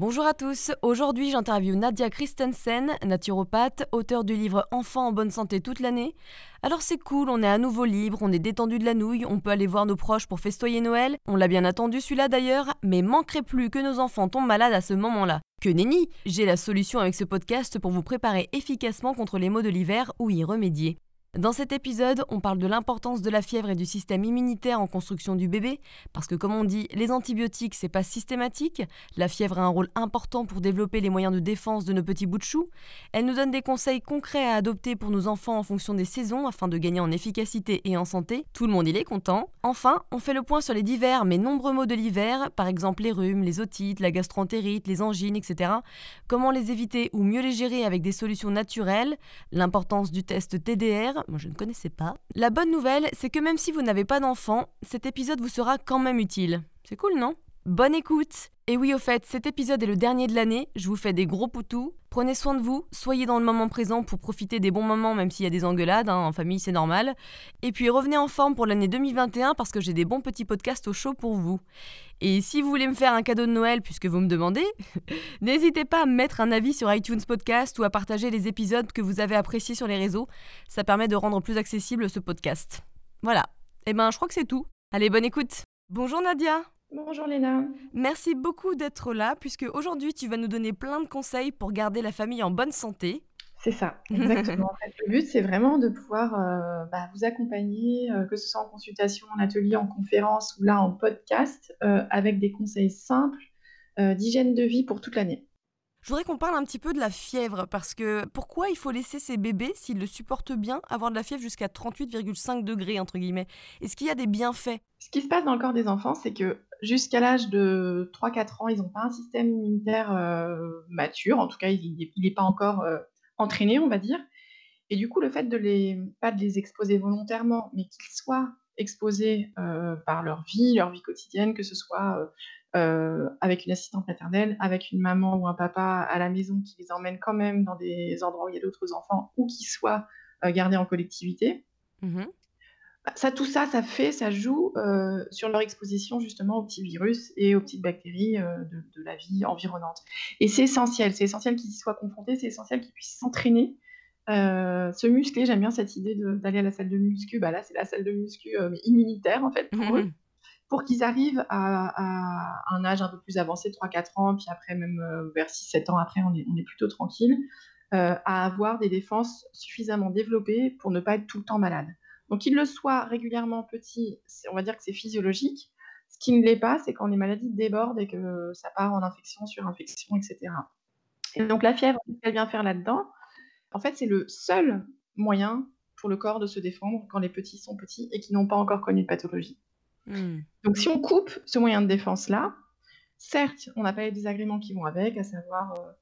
Bonjour à tous, aujourd'hui j'interviewe Nadia Christensen, naturopathe, auteur du livre Enfants en bonne santé toute l'année. Alors c'est cool, on est à nouveau libre, on est détendu de la nouille, on peut aller voir nos proches pour festoyer Noël, on l'a bien attendu celui-là d'ailleurs, mais manquerait plus que nos enfants tombent malades à ce moment-là. Que nenni J'ai la solution avec ce podcast pour vous préparer efficacement contre les maux de l'hiver ou y remédier. Dans cet épisode, on parle de l'importance de la fièvre et du système immunitaire en construction du bébé, parce que comme on dit, les antibiotiques c'est pas systématique, la fièvre a un rôle important pour développer les moyens de défense de nos petits bouts de chou. Elle nous donne des conseils concrets à adopter pour nos enfants en fonction des saisons afin de gagner en efficacité et en santé. Tout le monde il est content. Enfin, on fait le point sur les divers mais nombreux maux de l'hiver, par exemple les rhumes, les otites, la gastroentérite, les angines, etc. Comment les éviter ou mieux les gérer avec des solutions naturelles, l'importance du test TDR, moi je ne connaissais pas. La bonne nouvelle, c'est que même si vous n'avez pas d'enfant, cet épisode vous sera quand même utile. C'est cool, non? Bonne écoute Et oui, au fait, cet épisode est le dernier de l'année, je vous fais des gros poutous. Prenez soin de vous, soyez dans le moment présent pour profiter des bons moments, même s'il y a des engueulades, hein, en famille c'est normal. Et puis revenez en forme pour l'année 2021 parce que j'ai des bons petits podcasts au chaud pour vous. Et si vous voulez me faire un cadeau de Noël, puisque vous me demandez, n'hésitez pas à me mettre un avis sur iTunes Podcast ou à partager les épisodes que vous avez appréciés sur les réseaux. Ça permet de rendre plus accessible ce podcast. Voilà. Et ben, je crois que c'est tout. Allez, bonne écoute. Bonjour Nadia. Bonjour Léna. Merci beaucoup d'être là, puisque aujourd'hui tu vas nous donner plein de conseils pour garder la famille en bonne santé. C'est ça, exactement. en fait, le but, c'est vraiment de pouvoir euh, bah, vous accompagner, euh, que ce soit en consultation, en atelier, en conférence ou là en podcast, euh, avec des conseils simples d'hygiène de vie pour toute l'année. Je voudrais qu'on parle un petit peu de la fièvre, parce que pourquoi il faut laisser ces bébés, s'ils le supportent bien, avoir de la fièvre jusqu'à 38,5 degrés, entre guillemets? Est-ce qu'il y a des bienfaits? Ce qui se passe dans le corps des enfants, c'est que jusqu'à l'âge de 3-4 ans, ils n'ont pas un système immunitaire mature, en tout cas, il n'est pas encore entraîné, on va dire. Et du coup, le fait de les, pas de les exposer volontairement, mais qu'ils soient exposés par leur vie, leur vie quotidienne, que ce soit euh, avec une assistante maternelle, avec une maman ou un papa à la maison qui les emmène quand même dans des endroits où il y a d'autres enfants ou qui soient euh, gardés en collectivité. Mmh ça, tout ça, ça fait, ça joue euh, sur leur exposition justement aux petits virus et aux petites bactéries de, de, la vie environnante. Et c'est essentiel, c'est essentiel qu'ils y soient confrontés, c'est essentiel qu'ils puissent s'entraîner, se muscler. J'aime bien cette idée d'aller à la salle de muscu. Bah là, c'est la salle de muscu immunitaire en fait pour eux. Mmh pour qu'ils arrivent à, un âge un peu plus avancé, 3-4 ans, puis après même euh, vers 6-7 ans après, on est, on est plutôt tranquille, euh, à avoir des défenses suffisamment développées pour ne pas être tout le temps malade. Donc qu'ils le soient régulièrement petit, on va dire que c'est physiologique. Ce qui ne l'est pas, c'est quand les maladies débordent et que ça part en infection sur infection, etc. Et donc la fièvre, qu'est-ce qu'elle vient faire là-dedans? En fait, c'est le seul moyen pour le corps de se défendre quand les petits sont petits et qui n'ont pas encore connu de pathologie. Hmm. Donc si on coupe ce moyen de défense-là, certes, on n'a pas les désagréments qui vont avec, à savoir, euh,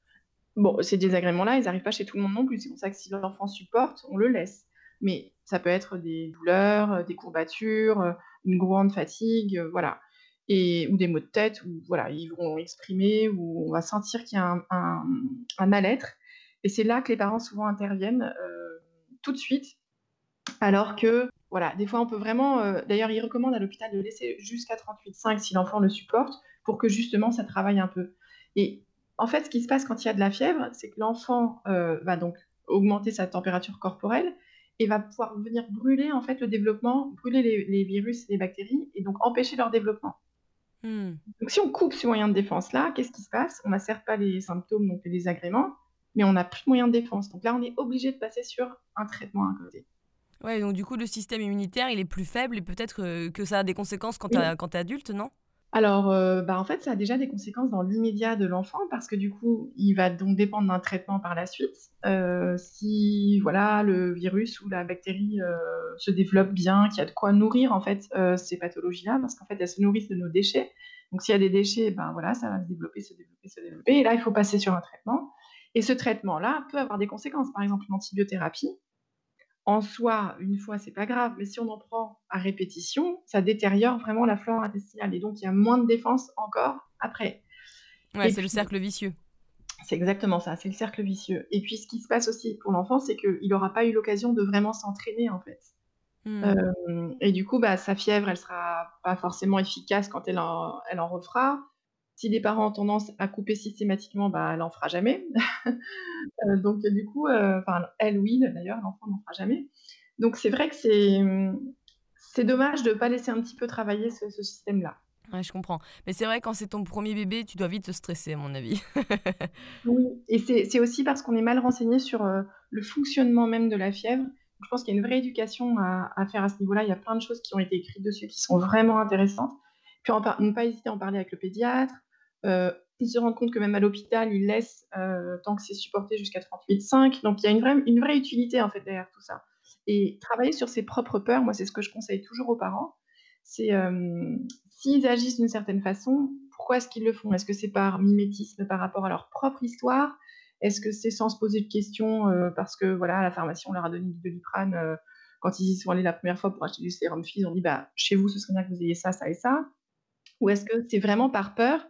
bon, ces désagréments-là, ils n'arrivent pas chez tout le monde non plus. C'est pour ça que si l'enfant supporte, on le laisse. Mais ça peut être des douleurs, euh, des courbatures, euh, une grande fatigue, voilà. Et, ou des maux de tête, ou voilà, ils vont exprimer, ou on va sentir qu'il y a un, mal-être. Et c'est là que les parents souvent interviennent tout de suite, alors que voilà, des fois, on peut vraiment. Euh, d'ailleurs, il recommande à l'hôpital de laisser jusqu'à 38,5 si l'enfant le supporte, pour que justement ça travaille un peu. Et en fait, ce qui se passe quand il y a de la fièvre, c'est que l'enfant euh, va donc augmenter sa température corporelle et va pouvoir venir brûler en fait le développement, brûler les, virus et les bactéries, et donc empêcher leur développement. Hmm. Donc, si on coupe ce moyen de défense là, qu'est-ce qui se passe? On n'a certes pas les symptômes, donc les désagréments, mais on n'a plus de moyen de défense. Donc là, on est obligé de passer sur un traitement à côté. Ouais, donc du coup, le système immunitaire, il est plus faible et peut-être euh, que ça a des conséquences quand tu es adulte, non? Alors, heu, bah, en fait, ça a déjà des conséquences dans l'immédiat de l'enfant parce que du coup, il va donc dépendre d'un traitement par la suite. Heu, si voilà, le virus ou la bactérie, heu, se développe bien, qu'il y a de quoi nourrir en fait, ces pathologies-là, parce qu'en fait, elles se nourrissent de nos déchets. Donc s'il y a des déchets, ben voilà, ça va se développer, se développer, se développer et là, il faut passer sur un traitement et ce traitement-là peut avoir des conséquences. Par exemple, l'antibiothérapie, en soi, une fois, c'est pas grave, mais si on en prend à répétition, ça détériore vraiment la flore intestinale et donc il y a moins de défense encore après. Ouais, c'est le cercle vicieux. c'est exactement ça, c'est le cercle vicieux. Et puis ce qui se passe aussi pour l'enfant, c'est qu'il aura pas eu l'occasion de vraiment s'entraîner, en fait. Mmh. Hem et du coup, bah, sa fièvre, elle sera pas forcément efficace quand elle en elle en refera. Si les parents ont tendance à couper systématiquement, bah, elle en fera jamais. Heu, donc du coup, enfin elle oui, d'ailleurs, l'enfant n'en fera jamais. Donc c'est vrai que c'est, c'est dommage de pas laisser un petit peu travailler ce ce système-là. Ouais, je comprends. Mais c'est vrai, quand c'est ton premier bébé, tu dois vite te stresser, à mon avis. Oui et c'est aussi parce qu'on est mal renseigné sur, heu, le fonctionnement même de la fièvre. Je pense qu'il y a une vraie éducation à à faire à ce niveau-là. Il y a plein de choses qui ont été écrites dessus qui sont vraiment intéressantes. Puis en ne pas hésiter à en parler avec le pédiatre, heu, se rendre compte que même à l'hôpital, ils laissent, heu, tant que c'est supporté jusqu'à 38,5. Donc il y a une vraie une vraie utilité, en fait, derrière tout ça et travailler sur ses propres peurs, moi, c'est ce que je conseille toujours aux parents. C'est, hem, s'ils agissent d'une certaine façon, pourquoi est-ce qu'ils le font? Est-ce que c'est par mimétisme par rapport à leur propre histoire? Est-ce que c'est sans se poser de questions, heu, parce que voilà, la pharmacie, on leur a donné du Doliprane, quand ils y sont allés la première fois pour acheter du sérum Fille, ils ont dit: «Bah, chez vous, ce serait bien que vous ayez ça, ça et ça». Ou est-ce que c'est vraiment par peur?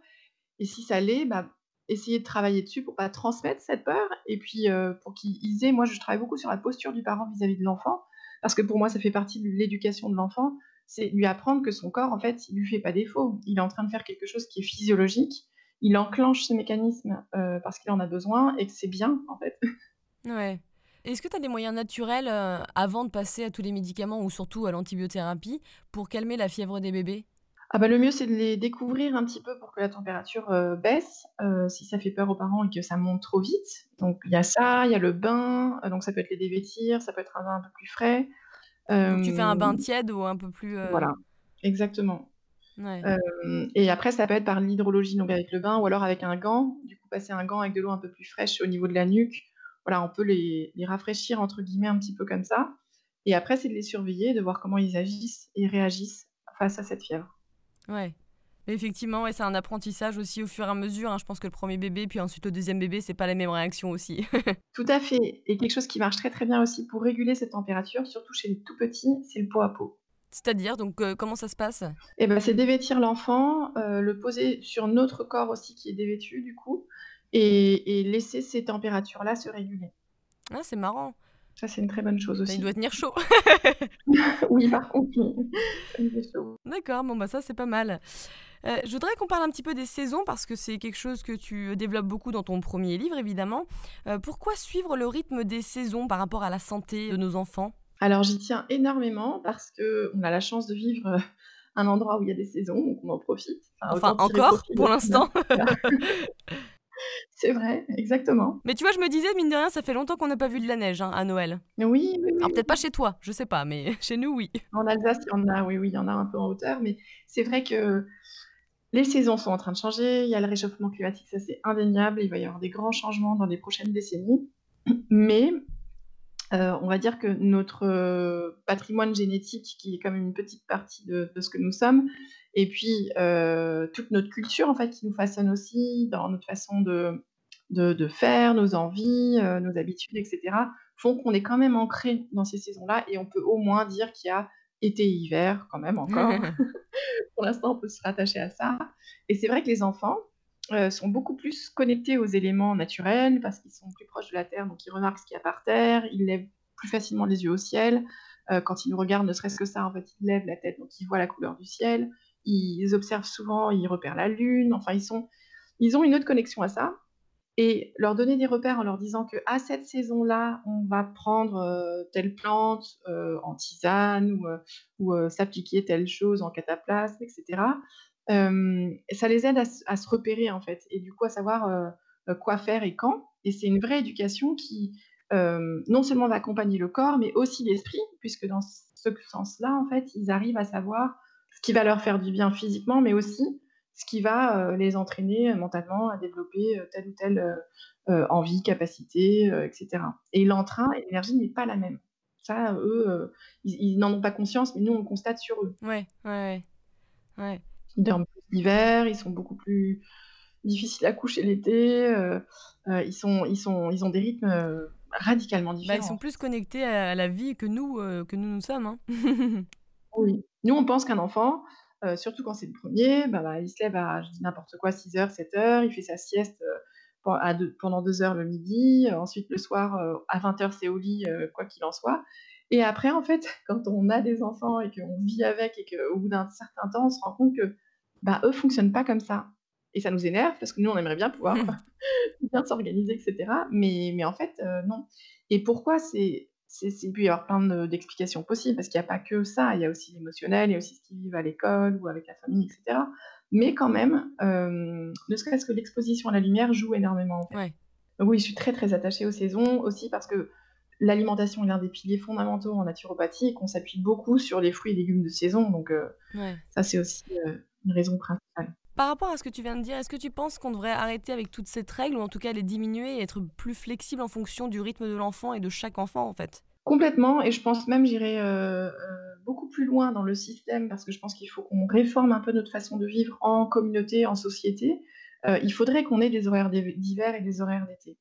Et si ça l'est, bah, essayer de travailler dessus pour pas transmettre cette peur et puis, heu, pour qu'ils ils aient moi, je travaille beaucoup sur la posture du parent vis-à-vis de l'enfant, parce que pour moi, ça fait partie de l'éducation de l'enfant. C'est lui apprendre que son corps, en fait, il lui fait pas défaut. Il est en train de faire quelque chose qui est physiologique. Il enclenche ce mécanisme, heu, parce qu'il en a besoin et que c'est bien, en fait. Ouais. Est-ce que tu as des moyens naturels, heu, avant de passer à tous les médicaments ou surtout à l'antibiothérapie, pour calmer la fièvre des bébés? Ah bah, le mieux, c'est de les découvrir un petit peu pour que la température, heu, baisse, heu, si ça fait peur aux parents et que ça monte trop vite. Donc il y a ça, il y a le bain, heu, donc ça peut être les dévêtir, ça peut être un bain un peu plus frais. Donc tu fais un bain tiède ou un peu plus, voilà, exactement. ouais. Et après ça peut être par l'hydrologie, donc avec le bain ou alors avec un gant. Du coup, passer un gant avec de l'eau un peu plus fraîche au niveau de la nuque. Voilà, on peut les les «rafraîchir» entre guillemets un petit peu comme ça et après c'est de les surveiller, de voir comment ils agissent et réagissent face à cette fièvre. Ouais. Mais effectivement, ouais, c'est un apprentissage aussi au fur et à mesure, hein. Je pense que le premier bébé, puis ensuite le deuxième bébé, c'est pas la même réaction aussi. Tout à fait et quelque chose qui marche très, très bien aussi pour réguler cette température, surtout chez les tout petits, c'est le pot à pot. C'est-à-dire? Donc heu, comment ça se passe? Et bah, c'est dévêtir l'enfant, heu, le poser sur notre corps aussi qui est dévêtu du coup et et laisser ces températures-là se réguler. Ah, c'est marrant. Ça, c'est une très bonne chose Bah, il doit aussi. tenir chaud. Oui, par contre, chaud. D'accord, bon, bah, ça, c'est pas mal. Heu, je voudrais qu'on parle un petit peu des saisons parce que c'est quelque chose que tu développes beaucoup dans ton premier livre, évidemment. Heu, pourquoi suivre le rythme des saisons par rapport à la santé de nos enfants? Alors j'y tiens énormément parce qu'on a la chance de vivre, un endroit où il y a des saisons, donc on en profite. Enfin, encore, pour l'instant. C'est vrai, exactement. Mais tu vois, je me disais, mine de rien, ça fait longtemps qu'on n'a pas vu de la neige, hein, à Noël. Oui, oui, oui, Alors peut-être pas chez toi, je sais pas, mais chez nous, oui. En Alsace, il y en a, oui, oui, il y en a un peu en hauteur, mais c'est vrai que les saisons sont en train de changer. Il y a le réchauffement climatique, ça c'est indéniable. Il va y avoir des grands changements dans les prochaines décennies. Mais, heu, on va dire que notre, heu, patrimoine génétique, qui est quand même une petite partie de de ce que nous sommes et puis, heu, toute notre culture en fait qui nous façonne aussi dans notre façon de de de faire, nos envies, nos habitudes et cetera, font qu'on est quand même ancré dans ces saisons-là et on peut au moins dire qu'il y a été et hiver quand même encore. Pour l'instant, on peut se rattacher à ça et c'est vrai que les enfants, heu, sont beaucoup plus connectés aux éléments naturels parce qu'ils sont plus proches de la terre, donc ils remarquent ce qu'il y a par terre, ils lèvent plus facilement les yeux au ciel. Heu, quand ils nous regardent, ne serait-ce que ça, en fait, ils lèvent la tête, donc ils voient la couleur du ciel. Ils observent souvent, ils repèrent la lune, enfin ils sont ils ont une autre connexion à ça et leur donner des repères en leur disant qu'à cette saison-là, on va prendre, heu, telle plante, en tisane ou, ou, s'appliquer telle chose en cataplasme et cetera. Hem, ça les aide à se repérer, en fait et du coup à savoir, heu, quoi faire et quand et c'est une vraie éducation qui, non seulement va accompagner le corps, mais aussi l'esprit puisque dans ce sens-là, en fait, ils arrivent à savoir ce qui va leur faire du bien physiquement, mais aussi ce qui va les entraîner mentalement à développer telle ou telle envie, capacité, etc. Et l'entrain et l'énergie n'est pas la même. Ça, eux, ils, n'en ont pas conscience, mais nous, on le constate sur eux. Ouais, ouais, ouais. Ils dorment plus l'hiver, ils sont beaucoup plus difficiles à coucher l'été, ils, sont, ils, sont, ils ont des rythmes radicalement différents. Bah, ils sont plus connectés à la vie que nous, que nous, nous sommes. Hein. oui. Nous, on pense qu'un enfant, surtout quand c'est le premier, bah, bah, il se lève à, je dis n'importe quoi, 6 h 7 h il fait sa sieste pendant deux heures le midi, ensuite le soir à 20 h c'est au lit, quoi qu'il en soit. Et après, en fait, quand on a des enfants et qu'on vit avec et qu'au bout d'un certain temps, on se rend compte que bah, eux fonctionnent pas comme ça. Et ça nous énerve parce que nous, on aimerait bien pouvoir bien s'organiser, etc. Mais, mais en fait, non. Et pourquoi c'est il peut y avoir plein d'explications possibles, parce qu'il n'y a pas que ça, il y a aussi l'émotionnel, il y a aussi ce qu'ils vivent à l'école ou avec la famille, etc. Mais quand même, ne serait-ce que l'exposition à la lumière joue énormément. oui, je suis très très attachée aux saisons, aussi parce que l'alimentation est l'un des piliers fondamentaux en naturopathie et qu'on s'appuie beaucoup sur les fruits et légumes de saison. Donc ça, c'est aussi une raison principale. Par rapport à ce que tu viens de dire, est-ce que tu penses qu'on devrait arrêter avec toutes ces règles ou en tout cas les diminuer et être plus flexible en fonction du rythme de l'enfant et de chaque enfant en fait? Complètement, et je pense même j'irai euh, euh, beaucoup plus loin dans le système parce que je pense qu'il faut qu'on réforme un peu notre façon de vivre en communauté, en société. Euh, il faudrait qu'on ait des horaires d'hiver et des horaires d'été.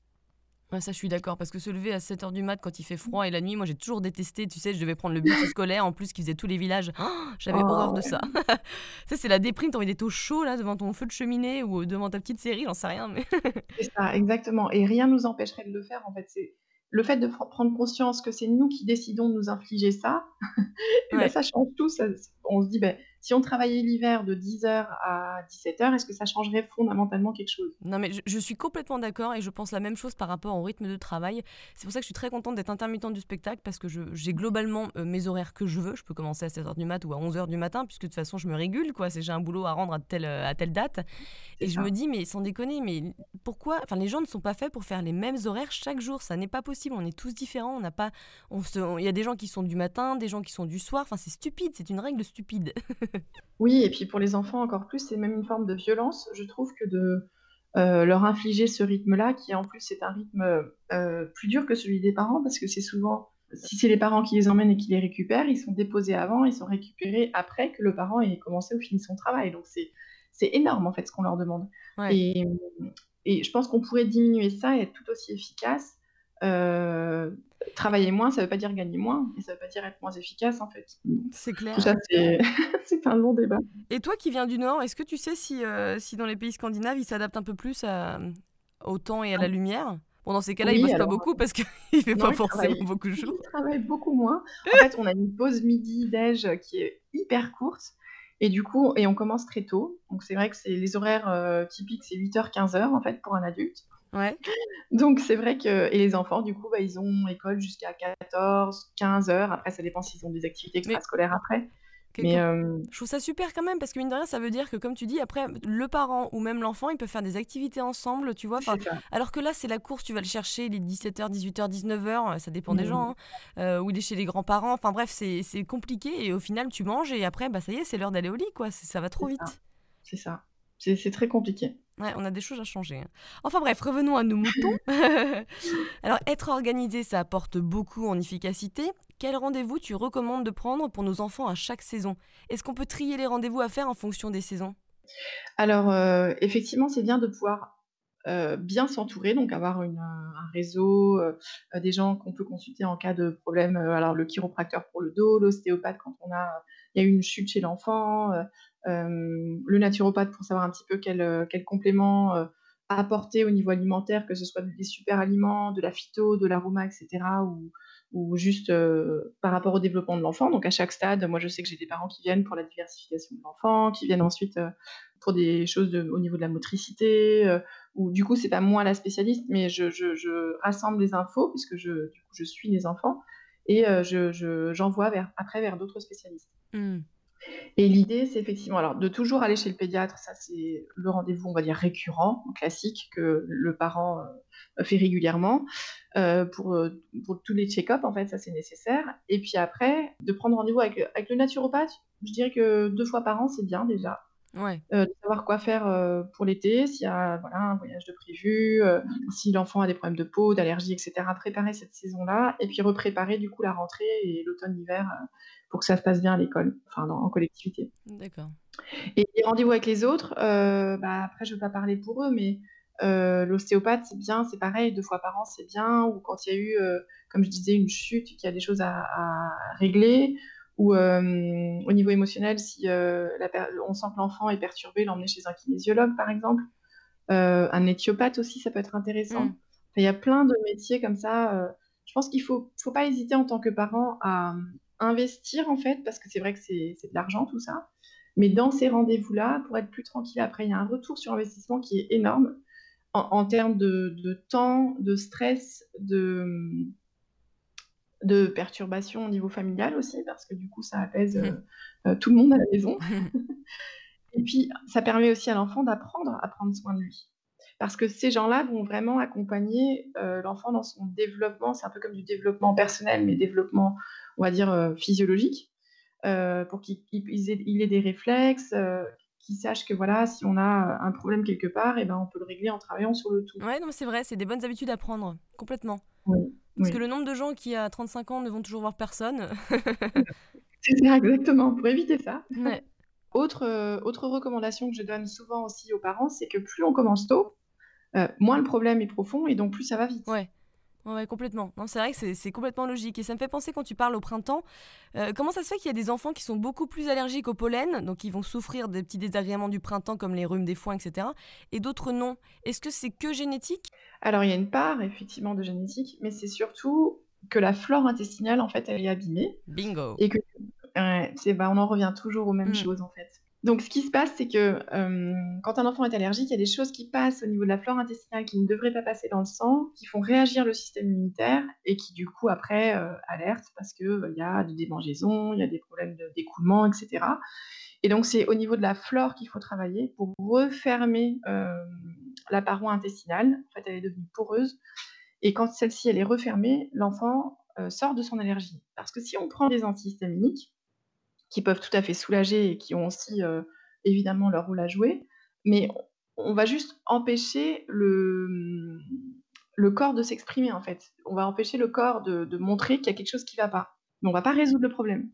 Ouais, ça, je suis d'accord. Parce que se lever à 7h du mat quand il fait froid et la nuit, moi, j'ai toujours détesté. Tu sais, je devais prendre le bus scolaire en plus qui faisait tous les villages. Oh, j'avais oh, horreur de ça. ça, c'est la déprime. T'as envie d'être au chaud, là, devant ton feu de cheminée ou devant ta petite série, j'en sais rien. Mais... c'est ça, exactement. Et rien nous empêcherait de le faire, en fait. C'est le fait de prendre conscience que c'est nous qui décidons de nous infliger ça, ben, ça change tout. on se dit, ben, si on travaillait l'hiver de 10h à 17h, est-ce que ça changerait fondamentalement quelque chose? Non, mais je, suis complètement d'accord et je pense la même chose par rapport au rythme de travail. C'est pour ça que je suis très contente d'être intermittente du spectacle parce que j'ai globalement euh, mes horaires que je veux. Je peux commencer à 7h du mat ou à 11h du matin puisque de toute façon, je me régule. quoi. J'ai un boulot à rendre à telle, à telle date. Et je me dis, mais sans déconner, mais pourquoi Enfin, les gens ne sont pas faits pour faire les mêmes horaires chaque jour. Ça n'est pas possible. On est tous différents. On n'a pas. Il y a des gens qui sont du matin, des gens qui sont du soir. Enfin, c'est stupide. C'est une règle stupide. Oui et puis pour les enfants encore plus, c'est même une forme de violence, je trouve, que de, euh, leur infliger ce rythme-là qui en plus est un rythme, euh, plus dur que celui des parents parce que c'est souvent si c'est les parents qui les emmènent et qui les récupèrent, ils sont déposés avant, ils sont récupérés après que le parent ait commencé ou fini son travail. Donc c'est c'est énorme en fait ce qu'on leur demande. Et et je pense qu'on pourrait diminuer ça et être tout aussi efficace euh, travailler moins, ça veut pas dire gagner moins, et ça veut pas dire être moins efficace en fait. C'est clair. c'est un long débat. Et toi qui viens du Nord, est-ce que tu sais si, euh, si dans les pays scandinaves, ils s'adaptent un peu plus au temps et à la lumière? Bon, dans ces cas-là, ils bossent pas beaucoup parce qu'il fait pas forcément beaucoup de jours. Ils travaillent beaucoup moins. En fait, on a une pause midi-déj qui est hyper courte. Et du coup, et on commence très tôt. Donc c'est vrai que c'est les horaires euh, typiques, c'est 8h, 15h en fait pour un adulte. Ouais. Donc c'est vrai que et les enfants du coup bah, ils ont école jusqu'à 14, 15 heures. Après ça dépend s'ils ont des activités extrascolaires après. Mais euh, je trouve ça super quand même parce que mine de rien ça veut dire que comme tu dis après le parent ou même l'enfant ils peuvent faire des activités ensemble tu vois alors que là c'est la course tu vas le chercher les 17h 18h 19h ça dépend des mmh. gens hein, euh, ou il est chez les grands-parents enfin bref c'est compliqué et au final tu manges et après bah ça y est c'est l'heure d'aller au lit quoi ça va trop vite c'est ça c'est très compliqué Ouais, on a des choses à changer. Hein. Enfin bref, revenons à nos moutons. Alors, être organisé, ça apporte beaucoup en efficacité. Quel rendez-vous tu recommandes de prendre pour nos enfants à chaque saison? Est-ce qu'on peut trier les rendez-vous à faire en fonction des saisons? Alors, euh, effectivement, c'est bien de pouvoir euh, bien s'entourer, donc avoir une, un réseau, euh, des gens qu'on peut consulter en cas de problème. alors, le chiropracteur pour le dos, l'ostéopathe quand on a, il y a eu une chute chez l'enfant, le naturopathe pour savoir un petit peu quel, quel complément apporter au niveau alimentaire, que ce soit des super aliments, de la phyto, de l'aroma, etc., ou, ou juste par rapport au développement de l'enfant. Donc à chaque stade, moi je sais que j'ai des parents qui viennent pour la diversification de l'enfant, qui viennent ensuite pour des choses au niveau de la motricité, ou du coup c'est pas moi la spécialiste, mais je, je, rassemble les infos puisque je, du coup, je suis les enfants et je, j'envoie vers, après vers d'autres spécialistes. Mmh. Et l'idée, c'est effectivement alors de toujours aller chez le pédiatre, ça c'est le rendez-vous, on va dire récurrent, classique que le parent euh, fait régulièrement euh, pour, euh, pour, tous les check-ups en fait, ça c'est nécessaire. Et puis après, de prendre rendez-vous avec, le naturopathe, je dirais que deux fois par an c'est bien déjà. Ouais. heu, de savoir quoi faire, heu, pour l'été, s'il y a, voilà, un voyage de prévu, heu, si l'enfant a des problèmes de peau, d'allergies et cetera. Préparer cette saison-là et puis repréparer du coup la rentrée et l'automne-hiver, pour que ça se passe bien à l'école, enfin dans en collectivité. D'accord. Et les rendez-vous avec les autres, bah, après je veux pas parler pour eux, mais l'ostéopathe c'est bien, c'est pareil 2 fois par an, c'est bien ou quand il y a eu, comme je disais, une chute, qu'il y a des choses à à régler ou hem, au niveau émotionnel si, la per on sent que l'enfant est perturbé, l'emmener chez un kinésiologue par exemple. Heu, un éthiopathe aussi, ça peut être intéressant. Mmh. Enfin, il y a plein de métiers comme ça, je pense qu'il faut faut pas hésiter en tant que parent à, investir en fait, parce que c'est vrai que c'est de l'argent tout ça, mais dans ces rendez-vous-là, pour être plus tranquille après, il y a un retour sur investissement qui est énorme en en termes de de temps, de stress, de, de perturbations au niveau familial aussi, parce que du coup ça apaise, heu heu, tout le monde à la maison. Et puis, ça permet aussi à l'enfant d'apprendre à prendre soin de lui. Parce que ces gens-là vont vraiment accompagner, heu, l'enfant dans son développement. C'est un peu comme du développement personnel, mais développement, on va dire, physiologique, pour qu'il ait il ait des réflexes, qu'il sache que voilà, si on a, un problème quelque part et ben, on peut le régler en travaillant sur le tout. Ouais, non, c'est vrai, c'est des bonnes habitudes à prendre, complètement. Oui, Parce que le nombre de gens qui, à 35 ans, ne vont toujours voir personne. C'est ça, exactement, pour éviter ça. Ouais, Autre, heu, autre recommandation que je donne souvent aussi aux parents, c'est que plus on commence tôt, heu, moins le problème est profond et donc plus ça va vite. ouais. Ouais, complètement. Non, c'est vrai que c'est complètement logique. Et ça me fait penser quand tu parles au printemps, euh, comment ça se fait qu'il y a des enfants qui sont beaucoup plus allergiques au pollen, donc ils vont souffrir des petits désagréments du printemps comme les rhumes des foins, etc. Et d'autres non? Est-ce que c'est que génétique? Alors il y a une part effectivement de génétique, mais c'est surtout que la flore intestinale, en fait, elle est abîmée Bingo. et que ouais, c'est bah, on en revient toujours aux mêmes Mm. choses, en fait. Donc ce qui se passe, c'est que, hem, quand un enfant est allergique, il y a des choses qui passent au niveau de la flore intestinale qui ne devraient pas passer dans le sang, qui font réagir le système immunitaire et qui du coup après, heu, alertent parce que, heu, il y a des démangeaisons, il y a des problèmes d'écoulement et cetera et donc c'est au niveau de la flore qu'il faut travailler pour refermer, la paroi intestinale. En fait, elle est devenue poreuse et quand celle-ci, elle est refermée, l'enfant, sort de son allergie. Parce que si on prend des antihistaminiques, qui peuvent tout à fait soulager et qui ont aussi, heu, évidemment leur rôle à jouer, mais on va juste empêcher le, le corps de s'exprimer, en fait. On va empêcher le corps de de montrer qu'il y a quelque chose qui ne va pas. Mais on va pas résoudre le problème.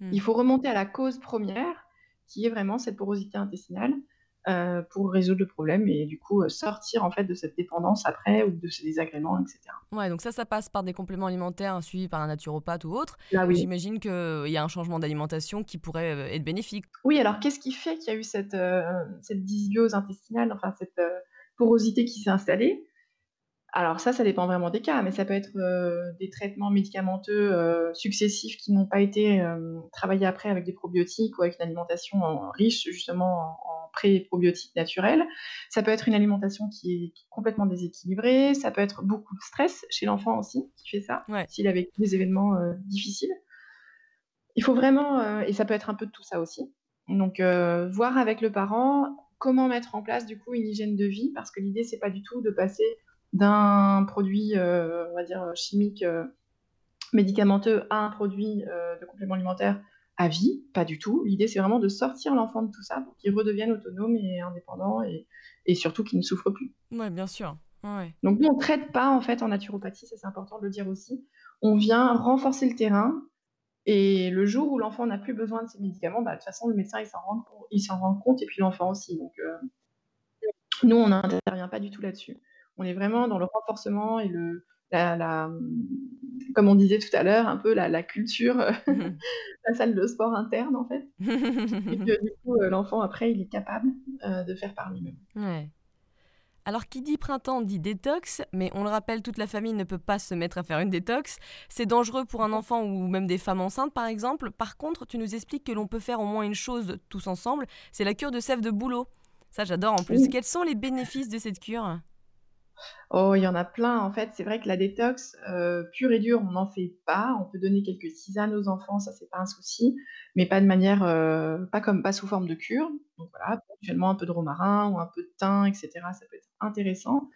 Mm. Il faut remonter à la cause première, qui est vraiment cette porosité intestinale, heu, pour résoudre le problème et du coup, heu, sortir en fait de cette dépendance après ou de ces désagréments et cetera. Ouais, donc ça, ça passe par des compléments alimentaires suivis par un naturopathe ou autre. Là oui. J'imagine qu'il y a un changement d'alimentation qui pourrait euh, être bénéfique. Oui, alors qu'est-ce qui fait qu'il y a eu cette, heu, cette dysbiose intestinale, enfin cette, porosité qui s'est installée? Alors ça, ça dépend vraiment des cas, mais ça peut être, heu, des traitements médicamenteux, heu, successifs qui n'ont pas été, hem, travaillés après avec des probiotiques ou avec une alimentation en riche justement en en pré-probiotiques naturels. Ça peut être une alimentation qui est qui est complètement déséquilibrée, ça peut être beaucoup de stress chez l'enfant aussi qui fait ça, Ouais. s'il a vécu des événements, difficiles. Il faut vraiment, et ça peut être un peu de tout ça aussi. Donc voir avec le parent comment mettre en place du coup une hygiène de vie parce que l'idée c'est pas du tout de passer d'un produit, heu, on va dire, chimique, heu, médicamenteux à un produit, heu, de complément alimentaire à vie, pas du tout. L'idée c'est vraiment de sortir l'enfant de tout ça pour qu'il redevienne autonome et indépendant et et surtout qu'il ne souffre plus. Ouais, bien sûr. Ouais. Donc nous on traite pas en fait en naturopathie, ça c'est important de le dire aussi. On vient renforcer le terrain et le jour où l'enfant n'a plus besoin de ces médicaments, bah, de toute façon, le médecin, il s'en rend rend compte et puis l'enfant aussi. Donc, nous, on n'intervient pas du tout là-dessus. On est vraiment dans le renforcement et le la la, comme on disait tout à l'heure, un peu la la culture, la salle de sport interne, en fait, fait que du coup, heu, l'enfant après, il est capable, heu, de faire par lui-même. ouais. Alors, qui dit printemps dit détox, mais on le rappelle, toute la famille ne peut pas se mettre à faire une détox. C'est dangereux pour un enfant ou même des femmes enceintes, par exemple. Par contre, tu nous expliques que l'on peut faire au moins une chose tous ensemble, c'est la cure de sève de bouleau. Ça, j'adore en plus. Oui. Quels sont les bénéfices de cette cure? Oh, il y en a plein, en fait. C'est vrai que la détox, heu, pure et dure, on n'en fait pas. On peut donner quelques tisanes aux enfants, ça, c'est pas un souci, mais pas de manière, heu, pas comme pas sous forme de cure. Donc voilà, éventuellement un peu de romarin ou un peu de thym et cetera, ça peut être intéressant.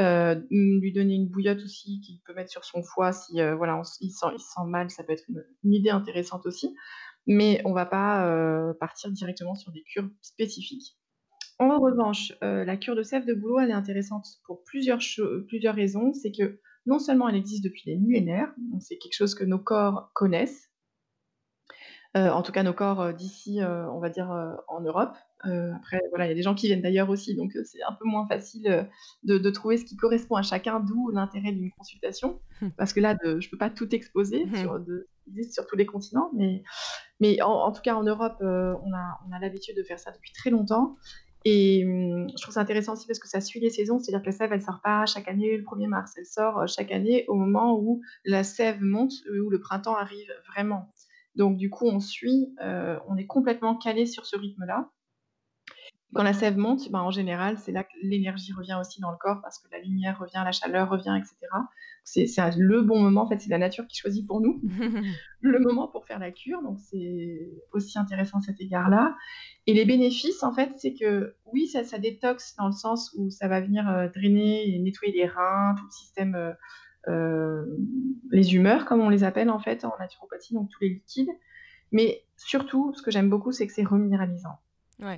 Heu, mmh, lui donner une bouillotte aussi qu'il peut mettre sur son foie si, voilà, il sent sent mal, ça peut être une une idée intéressante aussi. mais on va pas partir directement sur des cures spécifiques. En revanche, la cure de sève de bouleau, elle est intéressante pour plusieurs, plusieurs raisons. C'est que non seulement elle existe depuis les millénaires, donc c'est quelque chose que nos corps connaissent, euh, en tout cas nos corps euh, d'ici, euh, on va dire, en Europe. après, voilà, il y a des gens qui viennent d'ailleurs aussi, donc c'est un peu moins facile de, trouver ce qui correspond à chacun, d'où l'intérêt d'une consultation. Hum. Parce que là, je ne peux pas tout exposer hum. sur, sur tous les continents, mais, mais en, tout cas en Europe, on a, on a l'habitude de faire ça depuis très longtemps. Et hum, je trouve ça intéressant aussi parce que ça suit les saisons, c'est-à-dire que la sève, elle sort pas chaque année le 1er mars, elle sort chaque année au moment où la sève monte, où le printemps arrive vraiment. Donc du coup, on suit, euh, on est complètement calé sur ce rythme-là. Quand la sève monte, ben, en général, c'est là que l'énergie revient aussi dans le corps parce que la lumière revient, la chaleur revient, etc. C'est le bon moment, en fait, c'est la nature qui choisit pour nous le moment pour faire la cure. Donc c'est aussi intéressant cet égard-là. Et les bénéfices, en fait, c'est que oui, ça, ça, détoxe dans le sens où ça va venir euh, drainer et nettoyer les reins, tout le système. Euh, euh, les humeurs, comme on les appelle en fait en naturopathie, donc tous les liquides. Mais surtout, ce que j'aime beaucoup, c'est que c'est reminéralisant.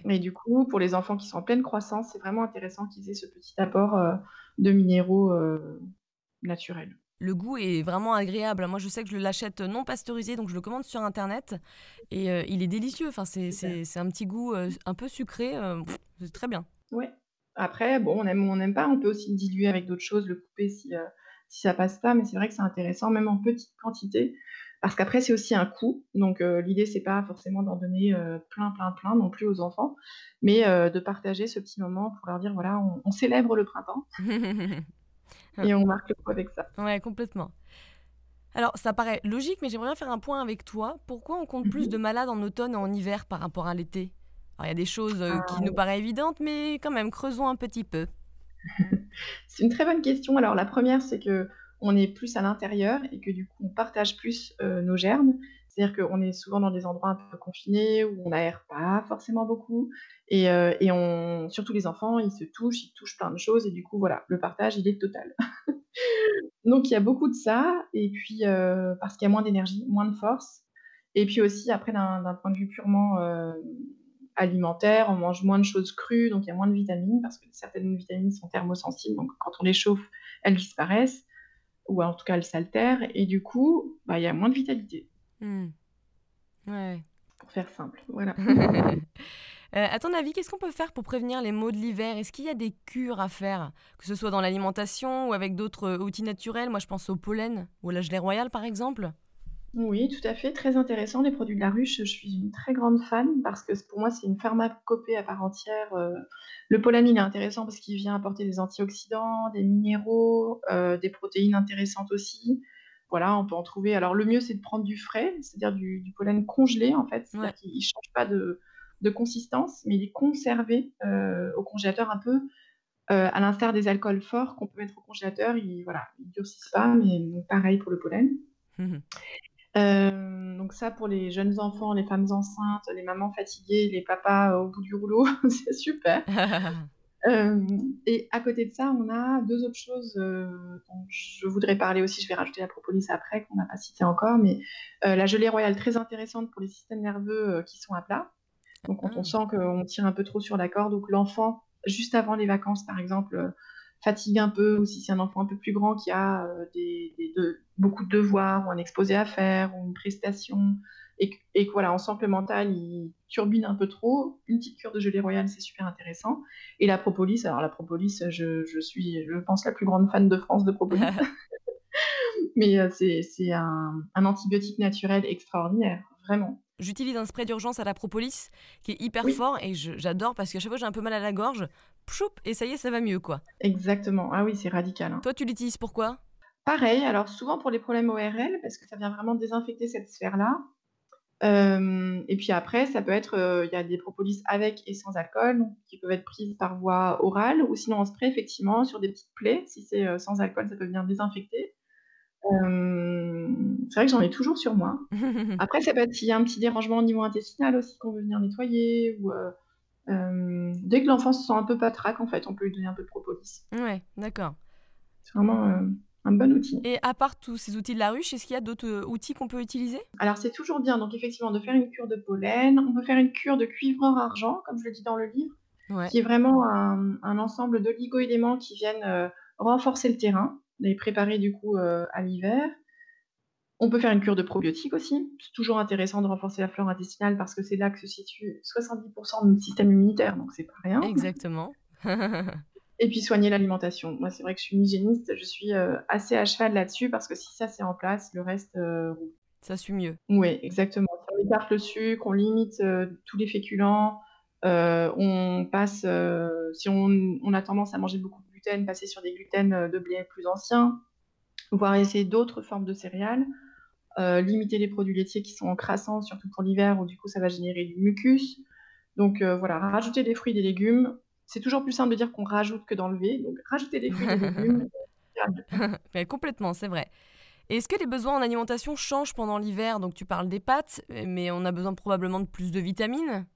Et du coup, pour les enfants qui sont en pleine croissance, c'est vraiment intéressant qu'ils aient ce petit apport euh, de minéraux euh, naturels. Le goût est vraiment agréable. Moi, je sais que je l'achète non pasteurisé, donc je le commande sur Internet. Et il est délicieux. Enfin, c'est un petit goût un peu sucré. c'est très bien. Ouais. Après, bon, on aime ou on n'aime pas. On peut aussi le diluer avec d'autres choses, le couper si, si ça passe pas, mais c'est vrai que c'est intéressant, même en petite quantité, parce qu'après c'est aussi un coût. Donc euh, l'idée c'est pas forcément d'en donner euh, plein, plein, plein non plus aux enfants, mais euh, de partager ce petit moment pour leur dire voilà, on, célèbre le printemps et on marque le coup avec ça. Ouais, complètement. Alors, ça paraît logique, mais j'aimerais bien faire un point avec toi. Pourquoi on compte plus mhm. de malades en automne et en hiver par rapport à l'été? Alors, il y a des choses qui ah nous paraissent évidentes, mais quand même, creusons un petit peu. C'est une très bonne question. Alors la première, c'est que on est plus à l'intérieur et que du coup on partage plus euh, nos germes. C'est-à-dire qu'on est souvent dans des endroits un peu confinés où on n'aère pas forcément beaucoup et, euh, et, on, surtout les enfants, ils se touchent, ils touchent plein de choses et du coup voilà, le partage il est total. Donc il y a beaucoup de ça et puis euh, parce qu'il y a moins d'énergie, moins de force et puis aussi après d'un point de vue purement alimentaire, on mange moins de choses crues, donc il y a moins de vitamines, parce que certaines vitamines sont thermosensibles, donc quand on les chauffe, elles disparaissent, ou en tout cas elles s'altèrent, et du coup, bah, il y a moins de vitalité. Hmm. Ouais. Pour faire simple, voilà. Euh, à ton avis, qu'est-ce qu'on peut faire pour prévenir les maux de l'hiver? Est-ce qu'il y a des cures à faire, que ce soit dans l'alimentation ou avec d'autres outils naturels? Moi, je pense au pollen ou à la gelée royale, par exemple. Oui, tout à fait, très intéressant. Les produits de la ruche, je suis une très grande fan parce que pour moi, c'est une pharmacopée à part entière. Euh. le pollen, il est intéressant parce qu'il vient apporter des antioxydants, des minéraux, euh, des protéines intéressantes aussi. Voilà, on peut en trouver. Alors, le mieux, c'est de prendre du frais, c'est-à-dire du, pollen congelé, en fait. C'est-à-dire qu'il ne change pas de, consistance, mais il est conservé euh, au congélateur un peu à l'instar des alcools forts qu'on peut mettre au congélateur. Ils, voilà, ils durcissent pas, mais pareil pour le pollen. Mmh euh, donc ça, pour les jeunes enfants, les femmes enceintes, les mamans fatiguées, les papas au bout du rouleau, c'est super. Euh, et à côté de ça, on a deux autres choses euh, dont je voudrais parler aussi. Je vais rajouter la propolis après, qu'on n'a pas cité encore, mais la gelée royale très intéressante pour les systèmes nerveux qui sont à plat. Donc quand on ah. sent qu'on tire un peu trop sur la corde ou que l'enfant, juste avant les vacances par exemple, fatigue un peu, ou si c'est un enfant un peu plus grand qui a euh, des, beaucoup de devoirs, ou un exposé à faire, ou une prestation, et, et voilà, on sent que le mental il turbine un peu trop, une petite cure de gelée royale, c'est super intéressant. Et la propolis, alors la propolis, je, je, suis, je pense, la plus grande fan de France de propolis. Mais euh, c'est un, un antibiotique naturel extraordinaire, vraiment. J'utilise un spray d'urgence à la propolis qui est hyper fort et j'adore parce qu'à chaque fois j'ai un peu mal à la gorge, et ça y est, ça va mieux quoi. Exactement. Ah oui, c'est radical. Hein. Toi, tu l'utilises pourquoi Pareil, alors souvent pour les problèmes ORL parce que ça vient vraiment désinfecter cette sphère-là. Euh, et puis après, ça peut être, euh, il y a des propolis avec et sans alcool qui peuvent être prises par voie orale ou sinon en spray effectivement sur des petites plaies. Si c'est euh, sans alcool, ça peut venir désinfecter. c'est vrai que j'en ai toujours sur moi. Après, ça peut être s'il y a un petit dérangement au niveau intestinal aussi qu'on veut venir nettoyer ou euh, dès que l'enfant se sent un peu patraque, en fait, on peut lui donner un peu de propolis. Ouais, d'accord. C'est vraiment euh, un bon outil. Et à part tous ces outils de la ruche, est-ce qu'il y a d'autres euh, outils qu'on peut utiliser? Alors c'est toujours bien, donc effectivement, de faire une cure de pollen. On peut faire une cure de cuivreur argent, comme je le dis dans le livre, qui est vraiment un, ensemble d'oligo-éléments qui viennent euh, renforcer le terrain, les préparer du coup à l'hiver. On peut faire une cure de probiotiques aussi. C'est toujours intéressant de renforcer la flore intestinale parce que c'est là que se situe 70% de notre système immunitaire, donc c'est pas rien. Exactement. et puis soigner l'alimentation. Moi, c'est vrai que je suis une hygiéniste, je suis euh, assez à cheval là-dessus parce que si ça c'est en place, le reste euh, Ça suit mieux. Oui, exactement. Si on écarte le sucre, on limite euh, tous les féculents, on passe, si on, a tendance à manger beaucoup de gluten, passer sur des gluten de blé plus anciens, voire essayer d'autres formes de céréales. Limiter les produits laitiers qui sont encrassants, surtout pour l'hiver, où du coup ça va générer du mucus. Donc voilà, rajouter des fruits et des légumes, c'est toujours plus simple de dire qu'on rajoute que d'enlever. Donc, rajouter des fruits et des légumes. mais complètement, c'est vrai. Est-ce que les besoins en alimentation changent pendant l'hiver? Donc, tu parles des pâtes, mais on a besoin probablement de plus de vitamines?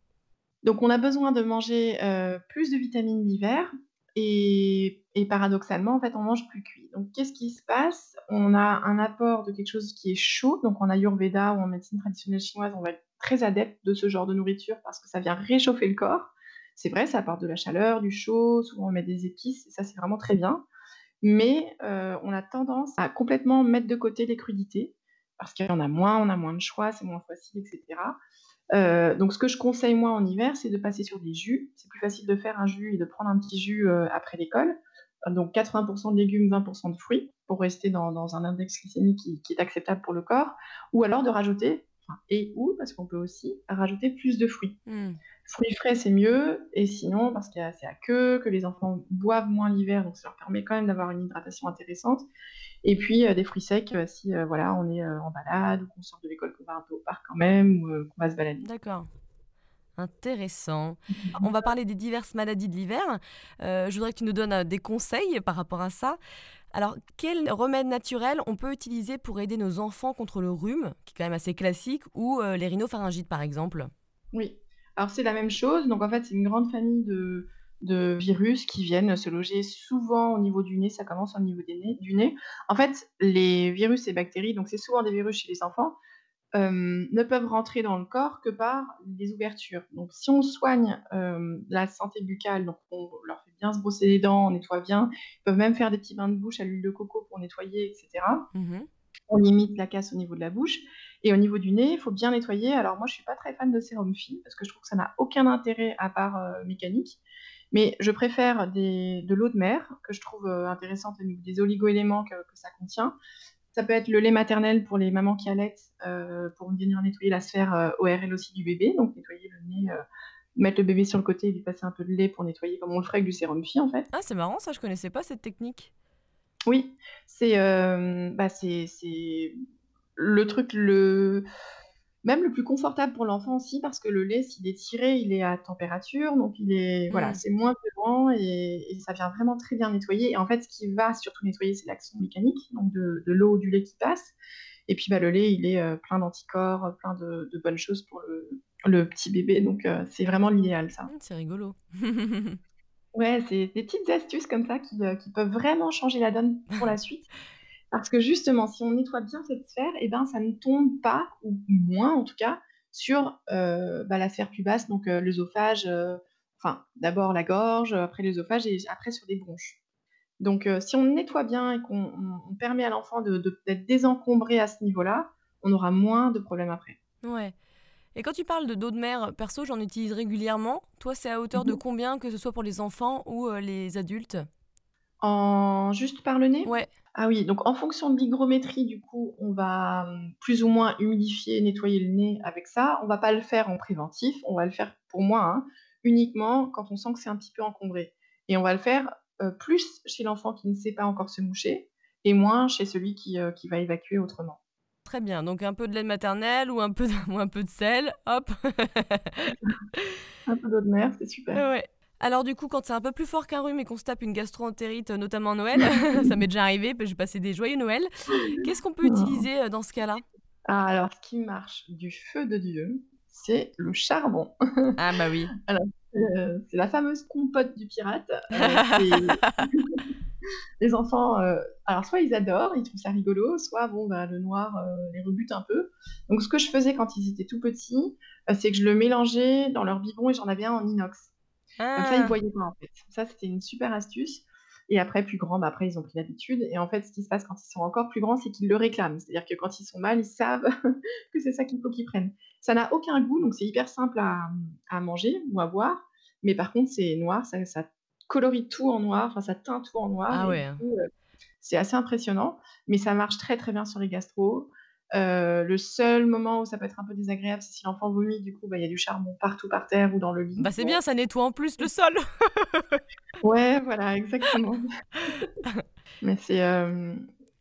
Donc, on a besoin de manger euh, plus de vitamines l'hiver. Et, paradoxalement, en fait, on mange plus cuit. Donc, qu'est-ce qui se passe? On a un apport de quelque chose qui est chaud. Donc, en Ayurveda ou en médecine traditionnelle chinoise, on va être très adepte de ce genre de nourriture parce que ça vient réchauffer le corps. C'est vrai, ça apporte de la chaleur, du chaud, souvent on met des épices, et ça c'est vraiment très bien. Mais euh, on a tendance à complètement mettre de côté les crudités, parce qu'il y en a moins, on a moins de choix, c'est moins facile, etc. Euh, donc ce que je conseille moi en hiver, c'est de passer sur des jus. C'est plus facile de faire un jus et de prendre un petit jus euh, après l'école. Donc 80% de légumes, 20% de fruits, pour rester dans, un index glycémique qui, est acceptable pour le corps. Ou alors de rajouter, et ou, parce qu'on peut aussi rajouter plus de fruits. Mmh. Fruits frais, c'est mieux. Et sinon, parce qu'il y a assez à queue, que les enfants boivent moins l'hiver, donc ça leur permet quand même d'avoir une hydratation intéressante. Et puis euh, des fruits secs, euh, si euh, voilà, on est en balade ou qu'on sort de l'école, qu'on va un peu au parc quand même, ou qu'on va se balader. D'accord. Intéressant. On va parler des diverses maladies de l'hiver. je voudrais que tu nous donnes des conseils par rapport à ça. Alors, quel remède naturel on peut utiliser pour aider nos enfants contre le rhume, qui est quand même assez classique, ou les rhinopharyngites par exemple? Oui, alors c'est la même chose. Donc en fait, c'est une grande famille de, virus qui viennent se loger souvent au niveau du nez. Ça commence au niveau du nez. En fait, les virus et bactéries, donc c'est souvent des virus chez les enfants, euh, ne peuvent rentrer dans le corps que par des ouvertures. Donc si on soigne euh, la santé buccale, donc on leur fait bien se brosser les dents, on nettoie bien, ils peuvent même faire des petits bains de bouche à l'huile de coco pour nettoyer, etc on limite la casse au niveau de la bouche. Et au niveau du nez, il faut bien nettoyer. Alors moi, je suis pas très fan de sérum fille parce que je trouve que ça n'a aucun intérêt à part euh, mécanique. Mais je préfère de l'eau de mer que je trouve euh, intéressante au niveau des oligo-éléments que, ça contient. Ça peut être le lait maternel pour les mamans qui allaitent euh, pour venir nettoyer la sphère ORL aussi du bébé. Donc nettoyer le nez, mettre le bébé sur le côté et lui passer un peu de lait pour nettoyer comme on le ferait avec du sérum fille en fait. Ah, c'est marrant ça, je connaissais pas cette technique. Oui, c'est euh, bah, le truc le même le plus confortable pour l'enfant aussi parce que le lait, s'il est tiré, il est à température, donc il est voilà, mmh. c'est moins violent et et ça vient vraiment très bien nettoyer et en fait, ce qui va surtout nettoyer, c'est l'action mécanique, donc de l'eau ou du lait qui passe et puis, bah, le lait, il est, euh, plein d'anticorps, plein de bonnes choses pour le petit bébé, donc euh, c'est vraiment l'idéal ça. Mmh, c'est rigolo. Ouais, c'est des petites astuces comme ça euh, qui, peuvent vraiment changer la donne pour la suite. Parce que justement, si on nettoie bien cette sphère, eh ben, ça ne tombe pas, ou moins en tout cas, sur euh, bah, la sphère plus basse, donc euh, l'œsophage, enfin d'abord la gorge, après l'œsophage et après sur les bronches. Donc si on nettoie bien et qu'on permet à l'enfant d'être désencombré à ce niveau-là, on aura moins de problèmes après. Ouais. Et quand tu parles de dos de mer, perso, j'en utilise régulièrement. Toi, c'est à hauteur de mhm. combien, que ce soit pour les enfants ou euh, les adultes? En juste par le nez? Ouais. Ah oui, donc en fonction de l'hygrométrie, du coup, on va hum, plus ou moins humidifier, nettoyer le nez avec ça. On va pas le faire en préventif, on va le faire pour moi hein, uniquement quand on sent que c'est un petit peu encombré. Et on va le faire euh, plus chez l'enfant qui ne sait pas encore se moucher et moins chez celui qui, euh, qui va évacuer autrement. Très bien. Donc un peu de lait maternelle ou un peu de, un peu de sel, hop. un peu d'eau de mer, c'est super. Ouais. Alors du coup, quand c'est un peu plus fort qu'un rhume et qu'on se tape une gastro-entérite, euh, notamment à Noël, ça m'est déjà arrivé, j'ai passé des joyeux Noël. Qu'est-ce qu'on peut utiliser euh, dans ce cas-là? Ah, Alors, ce qui marche du feu de Dieu, c'est le charbon. Ah bah oui. Alors, euh, c'est la fameuse compote du pirate. Les enfants, euh, alors soit ils adorent, ils trouvent ça rigolo, soit bon, bah, le noir euh, les rebute un peu. Donc ce que je faisais quand ils étaient tout petits, euh, c'est que je le mélangeais dans leur biberon et j'en avais un en inox. Comme ça, ils Ah! voyaient pas en fait. Ça, c'était une super astuce. Et après, plus grand, bah, après, ils ont pris l'habitude. Et en fait, ce qui se passe quand ils sont encore plus grands, c'est qu'ils le réclament. C'est-à-dire que quand ils sont mal, ils savent que c'est ça qu'il faut qu'ils prennent. Ça n'a aucun goût, donc c'est hyper simple à, à manger ou à boire. Mais par contre, c'est noir, ça, ça colorie tout en noir, enfin, ça teint tout en noir. Ah ouais, euh, c'est assez impressionnant. Mais ça marche très, très bien sur les gastro. Euh, le seul moment où ça peut être un peu désagréable, c'est si l'enfant vomit, du coup, bah, il y a du charbon partout par terre ou dans le lit. Bah, c'est bien, ça nettoie en plus le sol. Ouais, voilà, exactement. Mais c'est euh,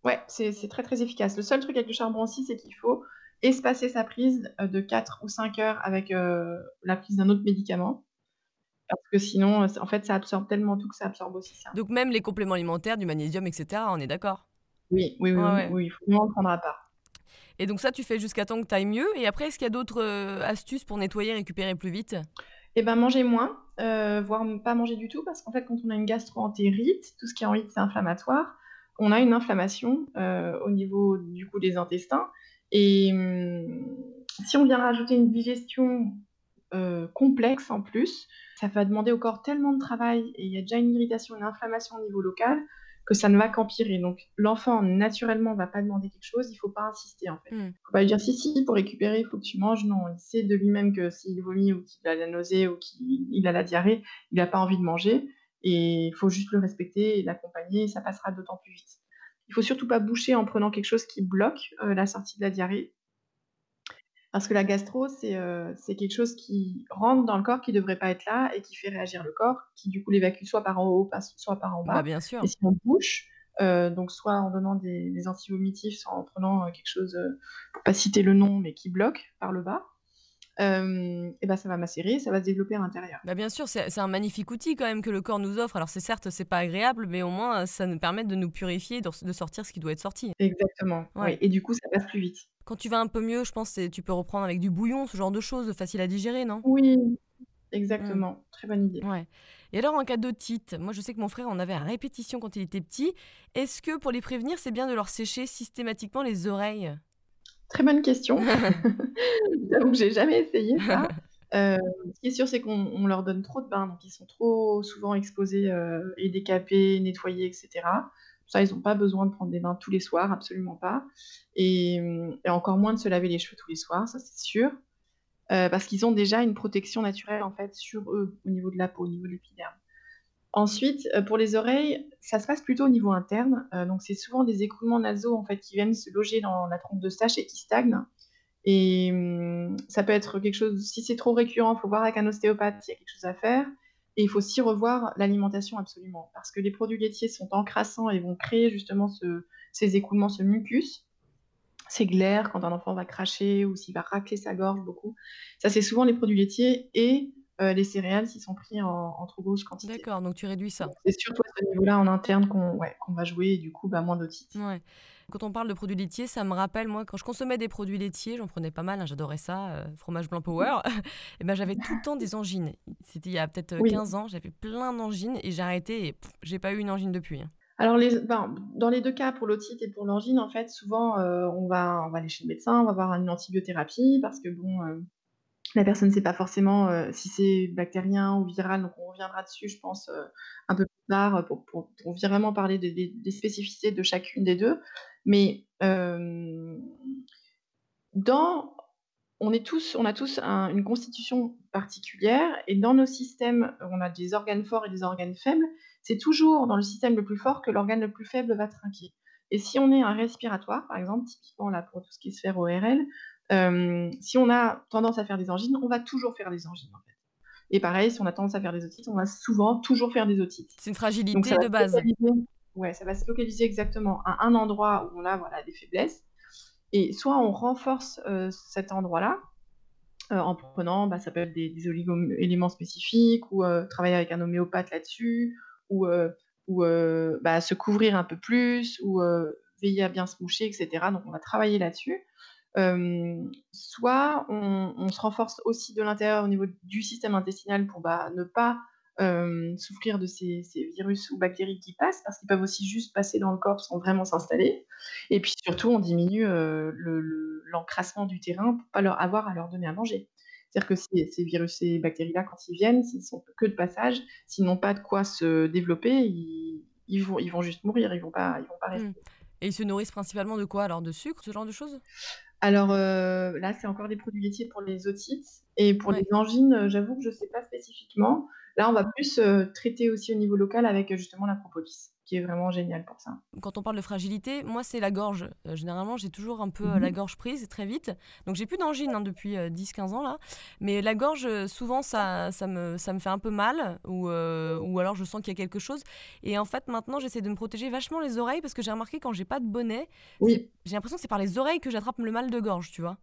ouais, c'est très très efficace. Le seul truc avec le charbon aussi, c'est qu'il faut espacer sa prise euh, de 4 ou 5 heures avec euh, la prise d'un autre médicament. Parce que sinon, en fait, ça absorbe tellement tout que ça absorbe aussi ça. Donc même les compléments alimentaires, du magnésium, etc., on est d'accord? Oui, oui, oui, oui, ouais. oui, il faut vraiment prendre à part. Et donc ça, tu fais jusqu'à temps que tu ailles mieux et après, est-ce qu'il y a d'autres, heu, astuces pour nettoyer, récupérer plus vite? Et ben manger moins, euh, voire pas manger du tout, parce qu'en fait, quand on a une gastro-entérite, tout ce qui est en c'est inflammatoire, on a une inflammation euh, au niveau du coup des intestins. Et hum, si on vient rajouter une digestion euh, complexe en plus, ça va demander au corps tellement de travail et il y a déjà une irritation, une inflammation au niveau local que ça ne va qu'empirer. Donc l'enfant naturellement va pas demander quelque chose, il faut pas insister en fait. Mmh. Faut pas lui dire si si pour récupérer il faut que tu manges. Non, il sait de lui-même que s'il vomit ou qu'il a la nausée ou qu'il il a la diarrhée, il n'a pas envie de manger et il faut juste le respecter et l'accompagner et ça passera d'autant plus vite. Il faut surtout pas boucher en prenant quelque chose qui bloque euh, la sortie de la diarrhée parce que la gastro, c'est euh, c'est quelque chose qui rentre dans le corps, qui ne devrait pas être là et qui fait réagir le corps, qui du coup l'évacue soit par en haut, soit par en Bah, bas. bien Et sûr. si on bouche, euh, donc soit en donnant des, des antivomitifs, soit en prenant euh, quelque chose, pour pas citer le nom, mais qui bloque par le bas, euh, et ben ça va macérer, ça va se développer à l'intérieur. Bah, bien sûr, c'est c'est un magnifique outil quand même que le corps nous offre. Alors c'est certes, c'est pas agréable, mais au moins, ça nous permet de nous purifier, de de sortir ce qui doit être sorti. Exactement. Ouais. Oui. Et du coup, ça passe plus vite. Quand tu vas un peu mieux, je pense c'est tu peux reprendre avec du bouillon, ce genre de choses, facile à digérer, non? Oui, Mmh. exactement. Très bonne idée. Ouais. Et alors en cas d'otite, moi je sais que mon frère en avait à répétition quand il était petit. Est-ce que pour les prévenir, c'est bien de leur sécher systématiquement les oreilles? Très bonne question. Que j'ai jamais essayé ça. Euh, ce qui est sûr, c'est qu'on on leur donne trop de bains, donc ils sont trop souvent exposés euh, et décapés, nettoyés, etc. Ils n'ont pas besoin de prendre des bains tous les soirs, absolument pas. Et, et encore moins de se laver les cheveux tous les soirs, ça c'est sûr. Euh, parce qu'ils ont déjà une protection naturelle en fait sur eux, au niveau de la peau, au niveau de l'épiderme. Ensuite, euh, pour les oreilles, ça se passe plutôt au niveau interne. Euh, donc, c'est souvent des écoulements nasaux en fait qui viennent se loger dans la trompe de Stache et qui stagnent. Et hum, ça peut être quelque chose, si c'est trop récurrent, il faut voir avec un ostéopathe s'il y a quelque chose à faire. Et il faut aussi revoir l'alimentation absolument, parce que les produits laitiers sont encrassants et vont créer justement ce- ces écoulements, ce mucus, ces glaires quand un enfant va cracher ou s'il va racler sa gorge beaucoup. Ça, c'est souvent les produits laitiers et euh, les céréales s'ils sont pris en, en trop grosse quantité. D'accord, donc tu réduis ça. C'est surtout à ce niveau-là en interne qu'on ouais, va jouer et du coup, bah, moins d'otite. Ouais. Quand on parle de produits laitiers, ça me rappelle, moi, quand je consommais des produits laitiers, j'en prenais pas mal, hein, j'adorais ça, euh, fromage blanc power, et ben j'avais tout le temps des angines. C'était il y a peut-être euh, Oui. 15 ans, j'avais plein d'angines et j'ai arrêté et j'ai pas eu une angine depuis. hein. Alors, les, ben, dans les deux cas, pour l'otite et pour l'angine, en fait, souvent, euh, on, va, on va aller chez le médecin, on va avoir une antibiothérapie parce que, bon, euh, la personne ne sait pas forcément euh, si c'est bactérien ou viral, donc on reviendra dessus, je pense, euh, un peu plus tard euh, pour, vraiment parler des, spécificités de chacune des deux. Mais dans, on, est tous, on a tous un- une constitution particulière et dans nos systèmes, on a des organes forts et des organes faibles. C'est toujours dans le système le plus fort que l'organe le plus faible va trinquer. Et si on est un respiratoire, par exemple, typiquement là pour tout ce qui est sphère ORL, euh, si on a tendance à faire des angines, on va toujours faire des angines en fait. Et pareil, si on a tendance à faire des otites, on va souvent toujours faire des otites. C'est une fragilité de se base. ouais, ça va se localiser exactement à un endroit où on a voilà, des faiblesses. Et soit on renforce euh, cet endroit-là euh, en prenant, bah, ça peut être des, des oligo-éléments spécifiques ou travailler avec un homéopathe là-dessus ou, ou bah, se couvrir un peu plus ou veiller à bien se moucher, etc. Donc on va travailler là-dessus. Euh, soit on, on se renforce aussi de l'intérieur au niveau du système intestinal pour bah, ne pas souffrir de ces ces virus ou bactéries qui passent, parce qu'ils peuvent aussi juste passer dans le corps sans vraiment s'installer et puis surtout on diminue, heu, le le l'encrassement du terrain pour pas leur avoir à leur donner à manger. C'est-à-dire que ces ces virus, ces bactéries-là, quand ils viennent, s'ils sont que de passage, s'ils n'ont pas de quoi se développer, ils ils vont ils vont juste mourir, ils vont pas ils vont pas Mmh rester. et ils se nourrissent principalement de quoi alors? De sucre, ce genre de choses? Alors, heu, là, c'est encore des produits laitiers pour les otites et pour les angines, heu, j'avoue que je sais pas spécifiquement. Là, on va plus, heu, traiter aussi au niveau local avec, justement la propolis, qui est vraiment génial pour ça. Quand on parle de fragilité, moi, c'est la gorge. Heu, généralement, j'ai toujours un peu, heu, Mmh la mh. gorge prise très vite. Donc j'ai plus d'angine, hein, depuis, heu, 10-15 ans là. Mais la gorge, souvent ça ça me ça me fait un peu mal ou, ou alors je sens qu'il y a quelque chose et en fait, maintenant, j'essaie de me protéger vachement les oreilles parce que j'ai remarqué quand j'ai pas de bonnet, Oui. j'ai l'impression que c'est par les oreilles que j'attrape le mal de gorge, tu vois?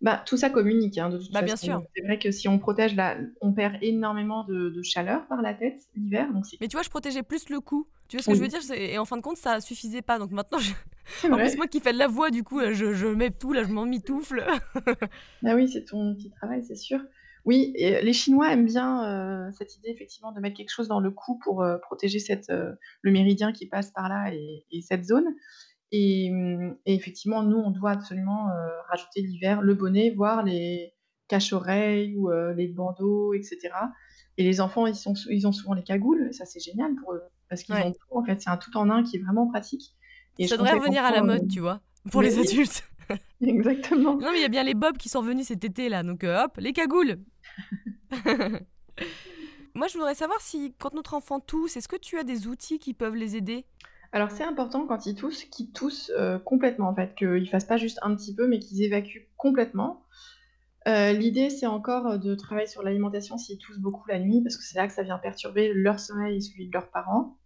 Bah, tout ça communique, hein, de toute Bah, bien sûr. C'est vrai que si on protège la on perd énormément de de chaleur par la tête l'hiver, donc Mais tu vois, je protégeais plus le cou. Tu vois ce que je veux dire? Et en fin de compte, ça suffisait pas. Donc maintenant, je C'est en plus, moi qui fais de la voix, du coup, je je mets tout là, je m'emmitoufle. Bah oui, c'est ton petit travail, c'est sûr. Oui et les Chinois aiment bien, heu, cette idée effectivement de mettre quelque chose dans le cou pour, heu, protéger cette, heu, le méridien qui passe par là et et cette zone et et effectivement, nous, on doit absolument, rajouter l'hiver le bonnet, voire les cache-oreilles ou, les bandeaux et cetera et les enfants, ils sont ils ont souvent les cagoules et ça, c'est génial pour eux parce qu'ils ont Ouais. tout, en fait. C'est un tout en un qui est vraiment pratique et Ça devrait revenir à la mode, tu vois? Pour mais les adultes. exactement. Non, mais il y a bien les bobs qui sont revenus cet été là, donc heu, hop, les cagoules! Moi, je voudrais savoir si quand notre enfant tousse, est-ce que tu as des outils qui peuvent les aider? Alors c'est important quand ils toussent, qu'ils toussent, heu, complètement en fait, qu'ils fassent pas juste un petit peu, mais qu'ils évacuent complètement. L'idée, c'est encore, de travailler sur l'alimentation s'ils toussent beaucoup la nuit, parce que c'est là que ça vient perturber leur sommeil et celui de leurs parents.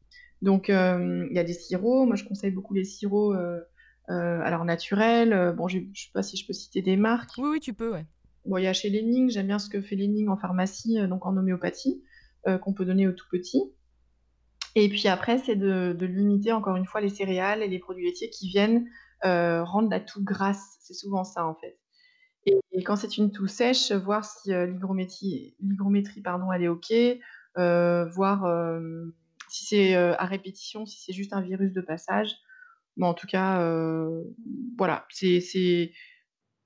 Donc hem, il y a des sirops, moi je conseille beaucoup les sirops, heu heu, alors naturels, bon je sais pas si je peux citer des marques. Oui, oui, tu peux, ouais. Bon, il y a chez Lenning, j'aime bien ce que fait Lenning en pharmacie, donc en homéopathie, qu'on peut donner aux tout petits et puis après, c'est de de limiter encore une fois les céréales et les produits laitiers qui viennent, rendre la toux grasse. C'est souvent ça, en fait et et quand c'est une toux sèche, voir si, l'hygrométrie pardon, elle est OK, voir, si c'est, heu, à répétition, si c'est juste un virus de passage. Mais en tout cas, heu, voilà, c'est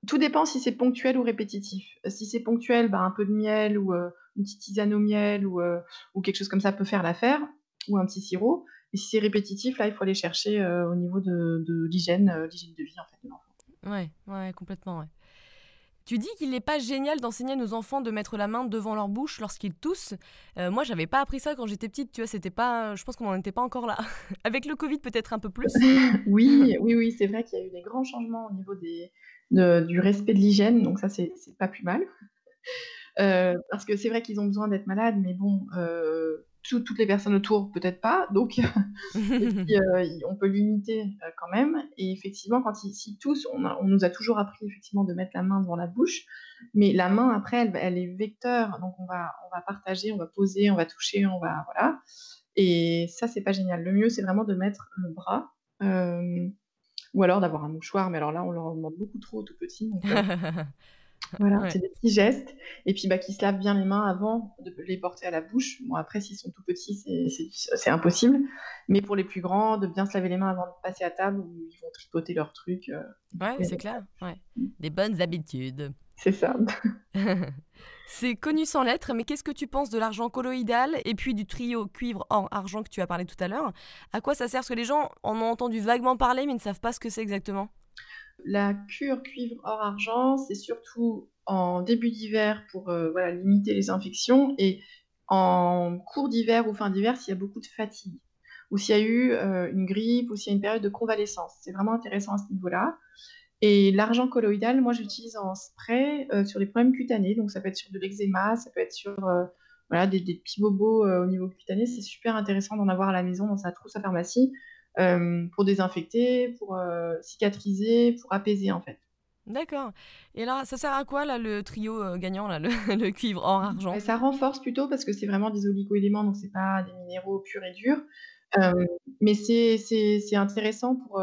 tout dépend si c'est ponctuel ou répétitif. Si c'est ponctuel, bah, un peu de miel ou, heu, une petite tisane au miel ou, ou quelque chose comme ça peut faire l'affaire ou un petit sirop et si c'est répétitif, là, il faut aller chercher, au niveau de de l'hygiène, l'hygiène de vie, en fait, de l'enfant. Ouais, ouais, complètement, ouais. Tu dis qu'il est pas génial d'enseigner à nos enfants de mettre la main devant leur bouche lorsqu'ils toussent. Heu, moi, j'avais pas appris ça quand j'étais petite, tu vois? C'était pas je pense qu'on en était pas encore là. Avec le covid, peut-être un peu plus? Oui, oui, oui, c'est vrai qu'il y a eu des grands changements au niveau du respect de l'hygiène, donc ça, c'est pas plus mal. Heu, parce que c'est vrai qu'ils ont besoin d'être malades, mais bon, heu, tout toutes les personnes autour, peut-être pas, donc puis, i on peut limiter, heu, quand même et effectivement, quand ils s'ils toussent, on a on nous a toujours appris effectivement de mettre la main devant la bouche, mais la main après elle elle est vecteur, donc on va on va partager, on va poser, on va toucher, on va voilà et ça, c'est pas génial. Le mieux, c'est vraiment de mettre le bras, hem, ou alors d'avoir un mouchoir, mais alors là, on leur demande beaucoup trop aux tout petits, donc voilà, Ouais. c'est des petits gestes et puis, bah, qu'ils se lavent bien les mains avant de les porter à la bouche. Bon après, s'ils sont tout petits, c'est impossible, mais pour les plus grands, de bien se laver les mains avant de passer à table où ils vont tripoter leurs trucs, du Ouais, c'est clair, ouais. Des bonnes habitudes. C'est ça. C'est connu sans l'être, mais qu'est-ce que tu penses de l'argent colloïdal et puis du trio cuivre, or, argent que tu as parlé tout à l'heure? À quoi ça sert? Parce que les gens en ont entendu vaguement parler, mais ne savent pas ce que c'est exactement. La cure cuivre, or, argent, c'est surtout en début d'hiver pour, heu, voilà, limiter les infections et en cours d'hiver ou fin d'hiver, s'il y a beaucoup de fatigue ou s'il y a eu, heu, une grippe ou s'il y a une période de convalescence. C'est vraiment intéressant à ce niveau-là et l'argent colloïdal, moi, j'utilise en spray, heu, sur les problèmes cutanés, donc ça peut être sur de l'eczéma, ça peut être sur, voilà, des des petits bobos, au niveau cutané. C'est super intéressant d'en avoir à la maison dans sa trousse à pharmacie, hem, pour désinfecter, pour, heu, cicatriser, pour apaiser, en fait. D'accord et alors, ça sert à quoi là, le trio, heu, gagnant là, le le cuivre, or, Bah, argent? ça renforce plutôt parce que c'est vraiment des oligo-éléments, donc c'est pas des minéraux purs et durs, mais c'est intéressant pour,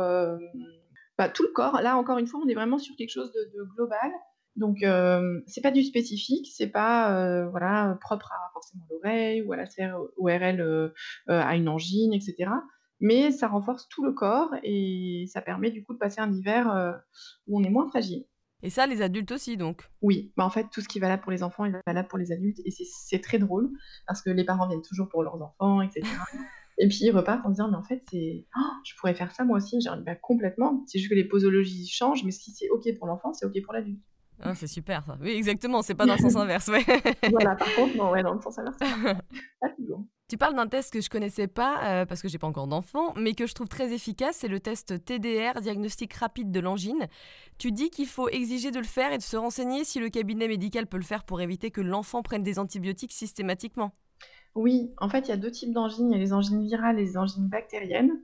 bah, tout le corps. Là, encore une fois, on est vraiment sur quelque chose de de global Donc, euh, c'est pas du spécifique, c'est pas euh, voilà propre à forcément l'oreille ou à la sphère ORL euh, à une angine, etc. Mais ça renforce tout le corps et ça permet du coup de passer un hiver où on est moins fragile. Et ça, les adultes aussi, donc? Oui, bah en fait, tout ce qui est valable pour les enfants est valable pour les adultes. Et c'est très drôle, parce que les parents viennent toujours pour leurs enfants, etc. et puis ils repartent en disant, mais en fait, c'est, oh, je pourrais faire ça moi aussi. Bah, complètement. C'est juste que les posologies changent, mais si c'est OK pour l'enfant, c'est OK pour l'adulte. Ah, c'est super ça. Oui, exactement, c'est pas dans le sens inverse. Ouais. voilà, par contre, non, ouais, dans le sens inverse, pas toujours. Tu parles d'un test que je connaissais pas euh, parce que j'ai pas encore d'enfant, mais que je trouve très efficace, c'est le test TDR, diagnostic rapide de l'angine. Tu dis qu'il faut exiger de le faire et de se renseigner si le cabinet médical peut le faire pour éviter que l'enfant prenne des antibiotiques systématiquement. Oui, en fait, il y a deux types d'angines. Il y a les angines virales et les angines bactériennes.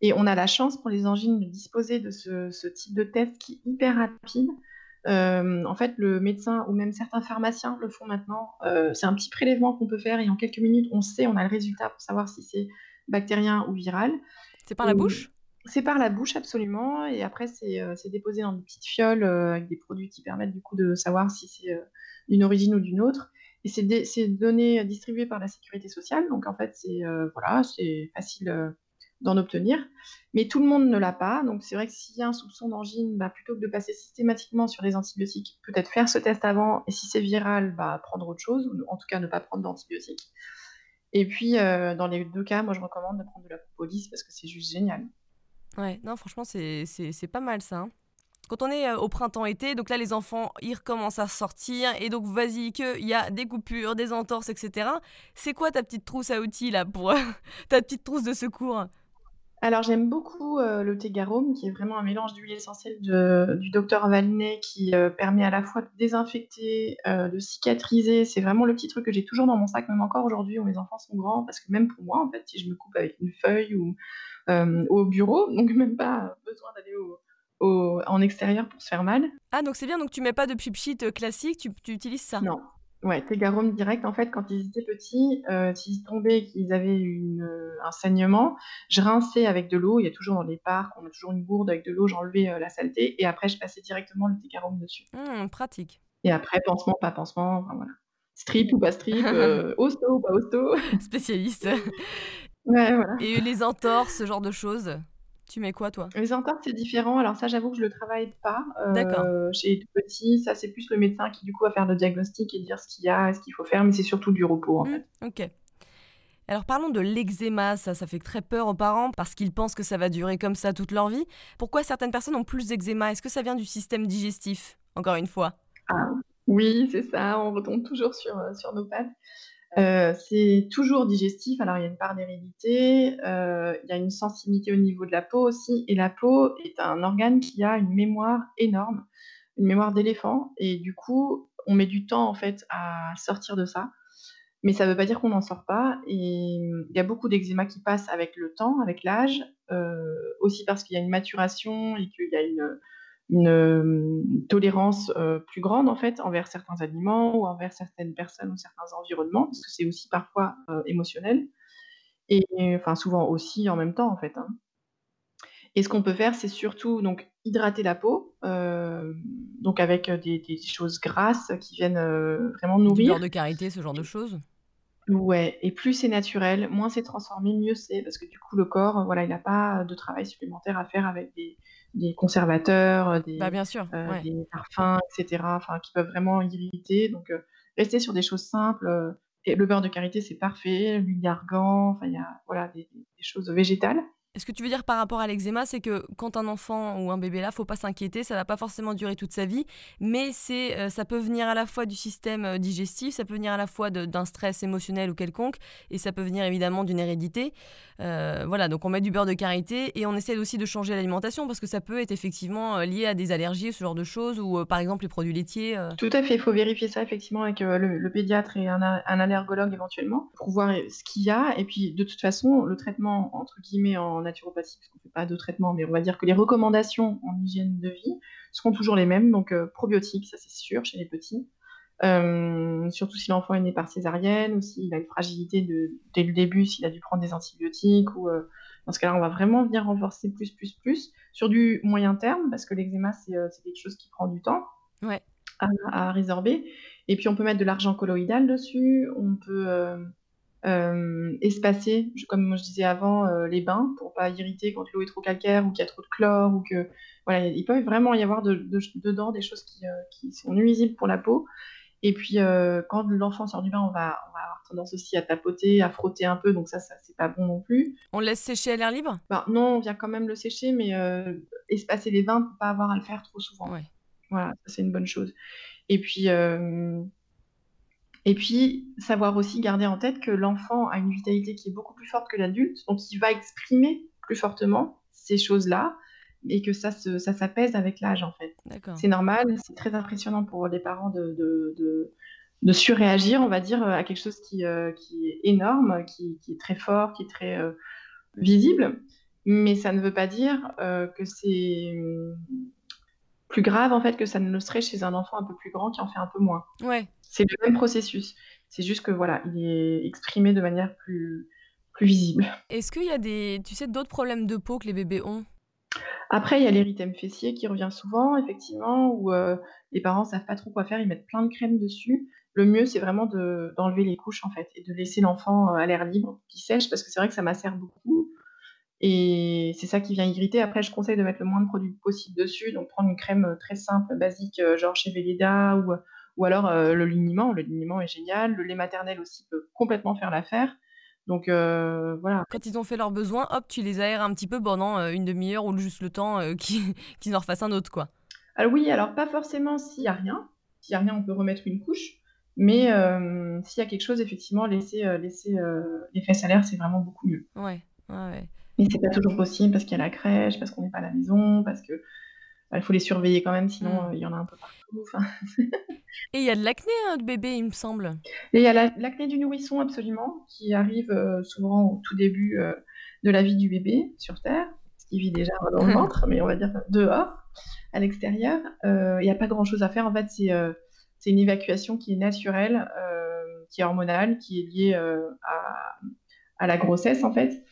Et on a la chance pour les angines de disposer de ce, ce type de test qui est hyper rapide. Euh, en fait, le médecin ou même certains pharmaciens le font maintenant. Euh, c'est un petit prélèvement qu'on peut faire et en quelques minutes, on sait, on a le résultat pour savoir si c'est bactérien ou viral. C'est par la bouche? C'est par la bouche, absolument. Et après, c'est euh, déposé dans des petites fioles avec des produits qui permettent du coup de savoir si c'est d'une origine ou d'une autre. Et c'est donné distribué par la sécurité sociale. Donc en fait, c'est voilà, facile d'en obtenir. Mais tout le monde ne l'a pas. Donc c'est vrai que s'il y a un soupçon d'angine, bah, plutôt que de passer systématiquement sur les antibiotiques, peut-être faire ce test avant. Et si c'est viral, bah, prendre autre chose, ou en tout cas ne pas prendre d'antibiotiques. Et puis, euh, dans les deux cas, moi je recommande de prendre de la propolis parce que c'est juste génial. Ouais, non, franchement, c'est pas mal ça. Hein. Quand on est euh, au printemps-été, donc là les enfants, ils recommencent à sortir et donc vas-y qu'il y a des coupures, des entorses, etc. C'est quoi ta petite trousse à outils là pour ta petite trousse de secours? Alors j'aime beaucoup, euh, le thé garum qui est vraiment un mélange d'huile essentielle du docteur Valinet qui, euh, permet à la fois de désinfecter, euh, de cicatriser. C'est vraiment le petit truc que j'ai toujours dans mon sac, même encore aujourd'hui où mes enfants sont grands, parce que même pour moi, en fait, si je me coupe avec une feuille ou, au bureau, donc même pas besoin d'aller en extérieur pour se faire mal. Ah donc c'est bien, donc tu mets pas de pchit classique, tu tu utilises ça? Non. Ouais, Tegarum direct, en fait, quand ils étaient petits, euh, s'ils tombaient, qu'ils avaient une, euh, un saignement, je rinçais avec de l'eau. Il y a toujours dans les parcs, on a toujours une gourde avec de l'eau, j'enlevais euh, la saleté et après je passais directement le Tegarum dessus. Mmh, pratique. Et après, pansement, pas pansement, enfin voilà. Strip ou pas strip, hosto ou pas hosto. Spécialiste. Ouais, voilà. Et les entorses, ce genre de choses? Tu mets quoi, toi? Les entorses, c'est différent. Alors ça, j'avoue que je le travaille pas euh, chez les tout petits. Ça, c'est plus le médecin qui, du coup, va faire le diagnostic et dire ce qu'il y a, ce qu'il faut faire. Mais c'est surtout du repos, en mmh, fait. Ok. Alors parlons de l'eczéma, ça, ça fait très peur aux parents parce qu'ils pensent que ça va durer comme ça toute leur vie. Pourquoi certaines personnes ont plus d'eczéma? Est-ce que ça vient du système digestif, encore une fois? Ah, Oui, c'est ça, on retombe toujours sur, euh, sur nos pattes. Euh, c'est toujours digestif. Alors, il y a une part d'hérédité, euh, il y a une sensibilité au niveau de la peau aussi. Et la peau est un organe qui a une mémoire énorme, une mémoire d'éléphant. Et du coup, on met du temps en fait à sortir de ça. Mais ça ne veut pas dire qu'on n'en sort pas. Et il y a beaucoup d'eczéma qui passent avec le temps, avec l'âge, euh, aussi parce qu'il y a une maturation et qu'il y a une, une euh, tolérance euh, plus grande en fait envers certains aliments ou envers certaines personnes ou certains environnements, parce que c'est aussi parfois euh, émotionnel, et enfin souvent aussi en même temps en fait. Hein. Et ce qu'on peut faire, c'est surtout donc hydrater la peau, donc avec des, choses grasses qui viennent vraiment nourrir. Du beurre de karité, ce genre de choses? Ouais, et plus c'est naturel, moins c'est transformé, mieux c'est, parce que du coup le corps, voilà, il n'a pas de travail supplémentaire à faire avec des, des conservateurs, euh, des, bah, bien sûr, euh, des parfums, etc., enfin, qui peuvent vraiment irriter. Donc, euh, rester sur des choses simples. et le beurre de karité, c'est parfait. L'huile d'argan, enfin, il y a voilà, des, des choses végétales. Ce que tu veux dire par rapport à l'eczéma, c'est que quand un enfant ou un bébé là, faut pas s'inquiéter, ça va pas forcément durer toute sa vie, mais c'est, euh, ça peut venir à la fois du système euh, digestif, ça peut venir à la fois d'un stress émotionnel ou quelconque, et ça peut venir évidemment d'une hérédité. Euh, voilà, donc on met du beurre de karité et on essaie aussi de changer l'alimentation parce que ça peut être effectivement lié à des allergies, ce genre de choses, ou par exemple les produits laitiers. Tout à fait, il faut vérifier ça effectivement avec le, pédiatre et un, un allergologue éventuellement pour voir ce qu'il y a, et puis de toute façon, le traitement entre guillemets en naturopathie, parce qu'on ne fait pas de traitement, mais on va dire que les recommandations en hygiène de vie seront toujours les mêmes. Donc, euh, probiotiques, ça c'est sûr, chez les petits. Euh, surtout si l'enfant est né par césarienne ou s'il a une fragilité de, dès le début, s'il a dû prendre des antibiotiques. ou euh, Dans ce cas-là, on va vraiment venir renforcer plus, plus, plus sur du moyen terme, parce que l'eczéma, c'est quelque chose qui prend du temps. Ouais. à résorber et puis on peut mettre de l'argent colloïdal dessus, on peut, espacer, comme je disais avant, les bains pour pas irriter quand l'eau est trop calcaire ou qu'il y a trop de chlore ou que voilà, il peut vraiment y avoir dedans des choses qui, sont nuisibles pour la peau et puis, quand l'enfant sort du bain, on va on va avoir tendance aussi à tapoter, à frotter un peu, donc ça ça c'est pas bon non plus. On laisse sécher à l'air libre? Ben, non, on vient quand même le sécher, mais espacer les bains pour pas avoir à le faire trop souvent. Ouais. Voilà, ça c'est une bonne chose et puis, et puis savoir aussi garder en tête que l'enfant a une vitalité qui est beaucoup plus forte que l'adulte, donc il va exprimer plus fortement ces choses-là et que ça ça s'apaise avec l'âge, en fait. C'est normal, c'est très impressionnant pour les parents de de surréagir, on va dire, à quelque chose qui, qui est énorme, qui qui est très fort, qui est très, visible. Mais ça ne veut pas dire, que c'est, plus grave en fait que ça ne le serait chez un enfant un peu plus grand qui en fait un peu moins. Ouais. C'est le même processus. C'est juste que voilà, il est exprimé de manière plus, plus visible. Est-ce qu'il y a des, tu sais, d'autres problèmes de peau que les bébés ont? Après, il y a l'érythème fessier qui revient souvent, effectivement, où euh, les parents savent pas trop quoi faire, ils mettent plein de crème dessus. Le mieux, c'est vraiment d'enlever les couches en fait et de laisser l'enfant euh, à l'air libre, qui sèche, parce que c'est vrai que ça macère beaucoup. Et c'est ça qui vient irriter. Après, je conseille de mettre le moins de produits possible dessus. Donc, prendre une crème euh, très simple, basique, euh, genre chez Veleda ou, ou alors euh, le liniment. Le liniment est génial. Le lait maternel aussi peut complètement faire l'affaire. Donc, voilà. Quand ils ont fait leurs besoins, hop, tu les aères un petit peu pendant une demi-heure ou juste le temps qu'ils en refassent un autre, quoi. Alors, oui, alors pas forcément s'il n'y a rien. S'il n'y a rien, on peut remettre une couche. Mais s'il y a quelque chose, effectivement, laisser, laisser les fesses à l'air, c'est vraiment beaucoup mieux. Ouais, ouais, ouais. Mais c'est pas toujours possible parce qu'il y a la crèche, parce qu'on n'est pas à la maison, parce que bah, il faut les surveiller quand même, sinon mm. euh, il y en a un peu partout. Et il y a de l'acné hein, de bébé, il me semble. Et il y a l'acné du nourrisson absolument, qui arrive euh, souvent au tout début euh, de la vie du bébé sur Terre, qui vit déjà dans le ventre, mais on va dire dehors, à l'extérieur. Il n'y a pas grand-chose à faire. En fait, c'est une évacuation qui est naturelle, qui est hormonale, qui est liée à, à, la grossesse en fait.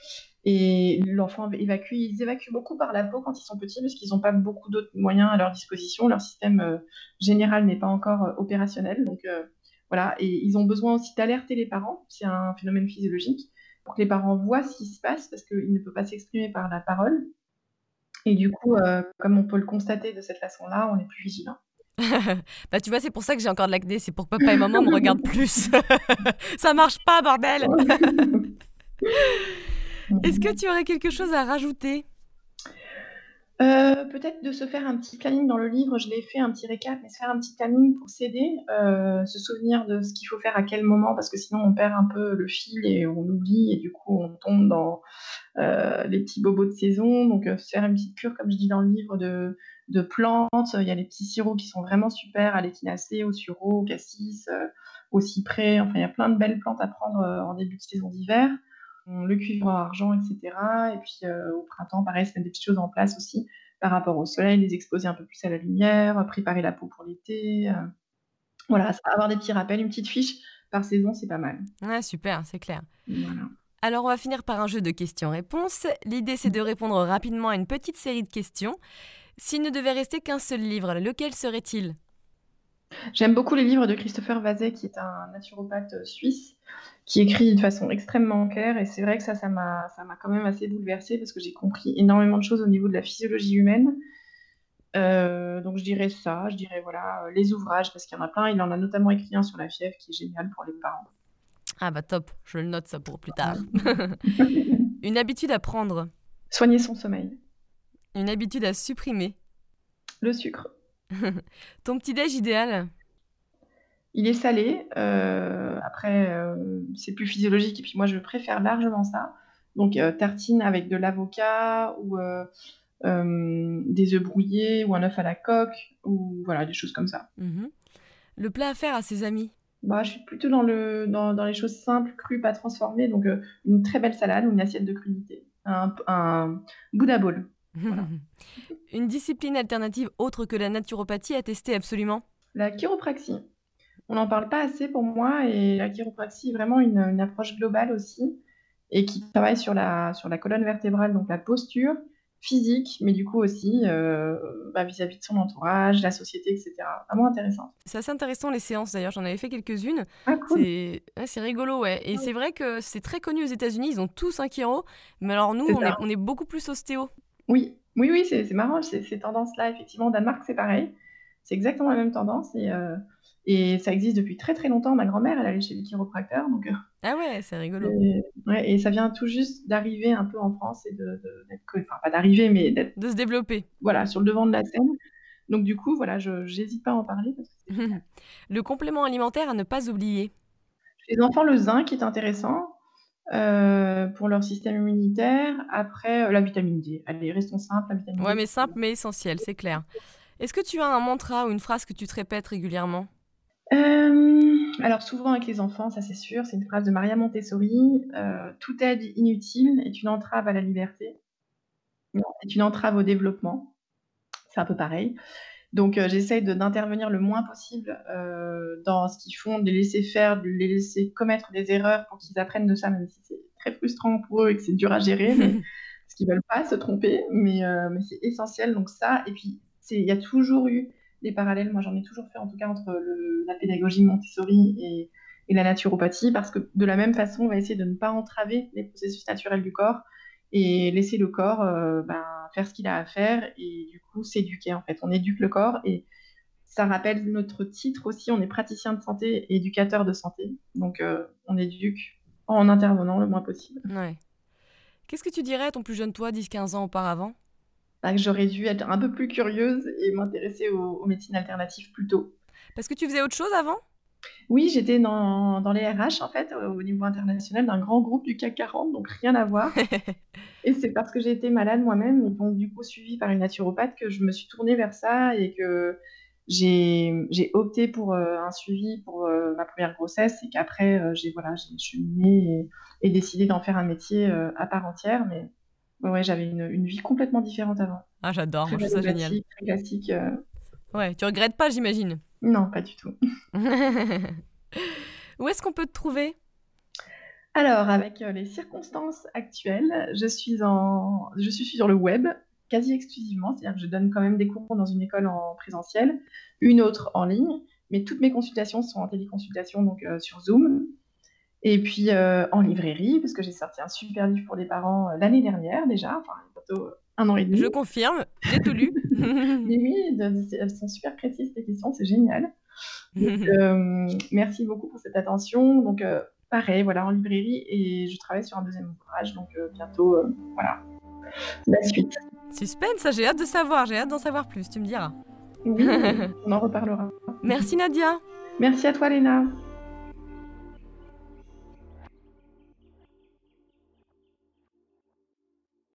Et l'enfant évacue, ils évacuent beaucoup par la peau quand ils sont petits parce qu'ils n'ont pas beaucoup d'autres moyens à leur disposition. Leur système euh, général n'est pas encore euh, opérationnel. Donc euh, voilà, et ils ont besoin aussi d'alerter les parents. C'est un phénomène physiologique pour que les parents voient ce qui se passe parce qu'il ne peut pas s'exprimer par la parole. Et du coup, comme on peut le constater de cette façon-là, on est plus vigilant. bah tu vois, c'est pour ça que j'ai encore de l'acné, c'est pour que papa et maman me regardent plus. ça marche pas, bordel. Est-ce que tu aurais quelque chose à rajouter? Euh, Peut-être de se faire un petit planning dans le livre, je l'ai fait un petit récap, mais se faire un petit planning pour s'aider, euh, se souvenir de ce qu'il faut faire à quel moment, parce que sinon on perd un peu le fil et on oublie, et du coup on tombe dans euh, les petits bobos de saison. Donc se faire une petite cure, comme je dis dans le livre, de, de plantes. Il y a les petits sirops qui sont vraiment super, à l'échinacée, au sureau, au cassis, au cyprès. Enfin, il y a plein de belles plantes à prendre en début de saison d'hiver le cuivre argent, etc. Et puis euh, au printemps, pareil, se mettre des petites choses en place aussi par rapport au soleil, les exposer un peu plus à la lumière, préparer la peau pour l'été. Euh. Voilà, avoir des petits rappels, une petite fiche par saison, c'est pas mal. Ouais, super, c'est clair. Alors, on va finir par un jeu de questions-réponses. L'idée, c'est de répondre rapidement à une petite série de questions. S'il ne devait rester qu'un seul livre, lequel serait-il? J'aime beaucoup les livres de Christopher Vazet, qui est un naturopathe euh, suisse, qui écrit de façon extrêmement claire. Et c'est vrai que ça, ça m'a, ça m'a quand même assez bouleversée parce que j'ai compris énormément de choses au niveau de la physiologie humaine. Euh, donc je dirais ça, je dirais voilà euh, les ouvrages parce qu'il y en a plein. Il en a notamment écrit un sur la fièvre qui est génial pour les parents. Ah bah top, je le note ça pour plus tard. Une habitude à prendre. Soigner son sommeil. Une habitude à supprimer. Le sucre. Ton petit déj idéal? Il est salé. Euh, après, euh, c'est plus physiologique. Et puis moi, je préfère largement ça. Donc, euh, tartine avec de l'avocat ou des œufs brouillés ou un œuf à la coque ou voilà, des choses comme ça. Mhm. Le plat à faire à ses amis? Bah, je suis plutôt dans, le, dans, les choses simples, crues, pas transformées. Donc, une très belle salade ou une assiette de crudité. Un, un Buddha bowl. Une discipline alternative autre que la naturopathie à tester absolument? La chiropraxie. On n'en parle pas assez pour moi et la chiropraxie est vraiment une, approche globale aussi et qui travaille sur la, sur la colonne vertébrale, donc la posture, physique, mais du coup aussi bah, vis-à-vis de son entourage, la société, etc. Vraiment intéressant. C'est assez intéressant les séances d'ailleurs, j'en avais fait quelques-unes. Ah, cool. C'est rigolo, ouais. Et c'est vrai que c'est très connu aux États-Unis, ils ont tous un chiro, mais alors nous, on est, on est, beaucoup plus ostéo. Oui, oui, oui, c'est marrant, ces tendances-là, effectivement. Au Danemark, c'est pareil. C'est exactement la même tendance. Et, et ça existe depuis très très longtemps. Ma grand-mère, elle allait chez le chiropracteur. Donc, euh, ah ouais, c'est rigolo. Et, ouais, et ça vient tout juste d'arriver un peu en France et de, enfin pas d'arriver, mais d'être de se développer. Voilà, sur le devant de la scène. Donc du coup, voilà, je n'hésite pas à en parler. le complément alimentaire à ne pas oublier. Chez les enfants, le zinc est intéressant euh, pour leur système immunitaire. Après, euh, la vitamine D. Allez, restons simples. La vitamine ouais, mais simple, mais essentiel, c'est clair. Est-ce que tu as un mantra ou une phrase que tu te répètes régulièrement? Euh, alors souvent avec les enfants, ça c'est sûr, c'est une phrase de Maria Montessori, euh, toute aide inutile est une entrave à la liberté, est une entrave au développement. C'est un peu pareil. Donc euh, j'essaye d'intervenir le moins possible dans ce qu'ils font, de les laisser faire, de les laisser commettre des erreurs pour qu'ils apprennent de ça, même si c'est très frustrant pour eux et que c'est dur à gérer, mais, parce qu'ils veulent pas se tromper, mais, mais c'est essentiel. Donc ça, et puis il y a toujours eu des parallèles, moi j'en ai toujours fait en tout cas entre la pédagogie Montessori et, la naturopathie, parce que de la même façon, on va essayer de ne pas entraver les processus naturels du corps et laisser le corps euh, ben, faire ce qu'il a à faire et du coup s'éduquer en fait. On éduque le corps et ça rappelle notre titre aussi, on est praticien de santé et éducateur de santé. Donc euh, on éduque en intervenant le moins possible. Ouais. Qu'est-ce que tu dirais à ton plus jeune toi, 10-15 ans auparavant? Bah, que j'aurais dû être un peu plus curieuse et m'intéresser aux, médecines alternatives plus tôt. Parce que tu faisais autre chose avant? Oui, j'étais dans, dans, les RH, en fait, au niveau international, d'un grand groupe du CAC 40, donc rien à voir. et c'est parce que j'ai été malade moi-même, et donc du coup suivie par une naturopathe, que je me suis tournée vers ça et que j'ai opté pour euh, un suivi pour euh, ma première grossesse et qu'après, euh, j'ai voilà, suis et, et décidé d'en faire un métier à part entière. Mais Ouais, j'avais une, une, vie complètement différente avant. Ah, j'adore, je trouve ça génial. Très classique. Euh. Ouais, tu regrettes pas, j'imagine Non, pas du tout. Où est-ce qu'on peut te trouver? Alors, avec euh, les circonstances actuelles, je suis, en... je suis sur le web quasi exclusivement, c'est-à-dire que je donne quand même des cours dans une école en présentiel, une autre en ligne, mais toutes mes consultations sont en téléconsultation, donc euh, sur Zoom. Et puis euh, en librairie, parce que j'ai sorti un super livre pour les parents euh, l'année dernière déjà, enfin bientôt un an et demi. Je confirme, j'ai tout lu. Mais oui, elles sont super précises ces questions, c'est génial. Euh, merci beaucoup pour cette attention. Donc pareil, voilà, en librairie, et je travaille sur un deuxième ouvrage, donc bientôt, voilà, la suite. Suspense, j'ai hâte de savoir, j'ai hâte d'en savoir plus, tu me diras. Oui, on en reparlera. Merci Nadia. Merci à toi Léna.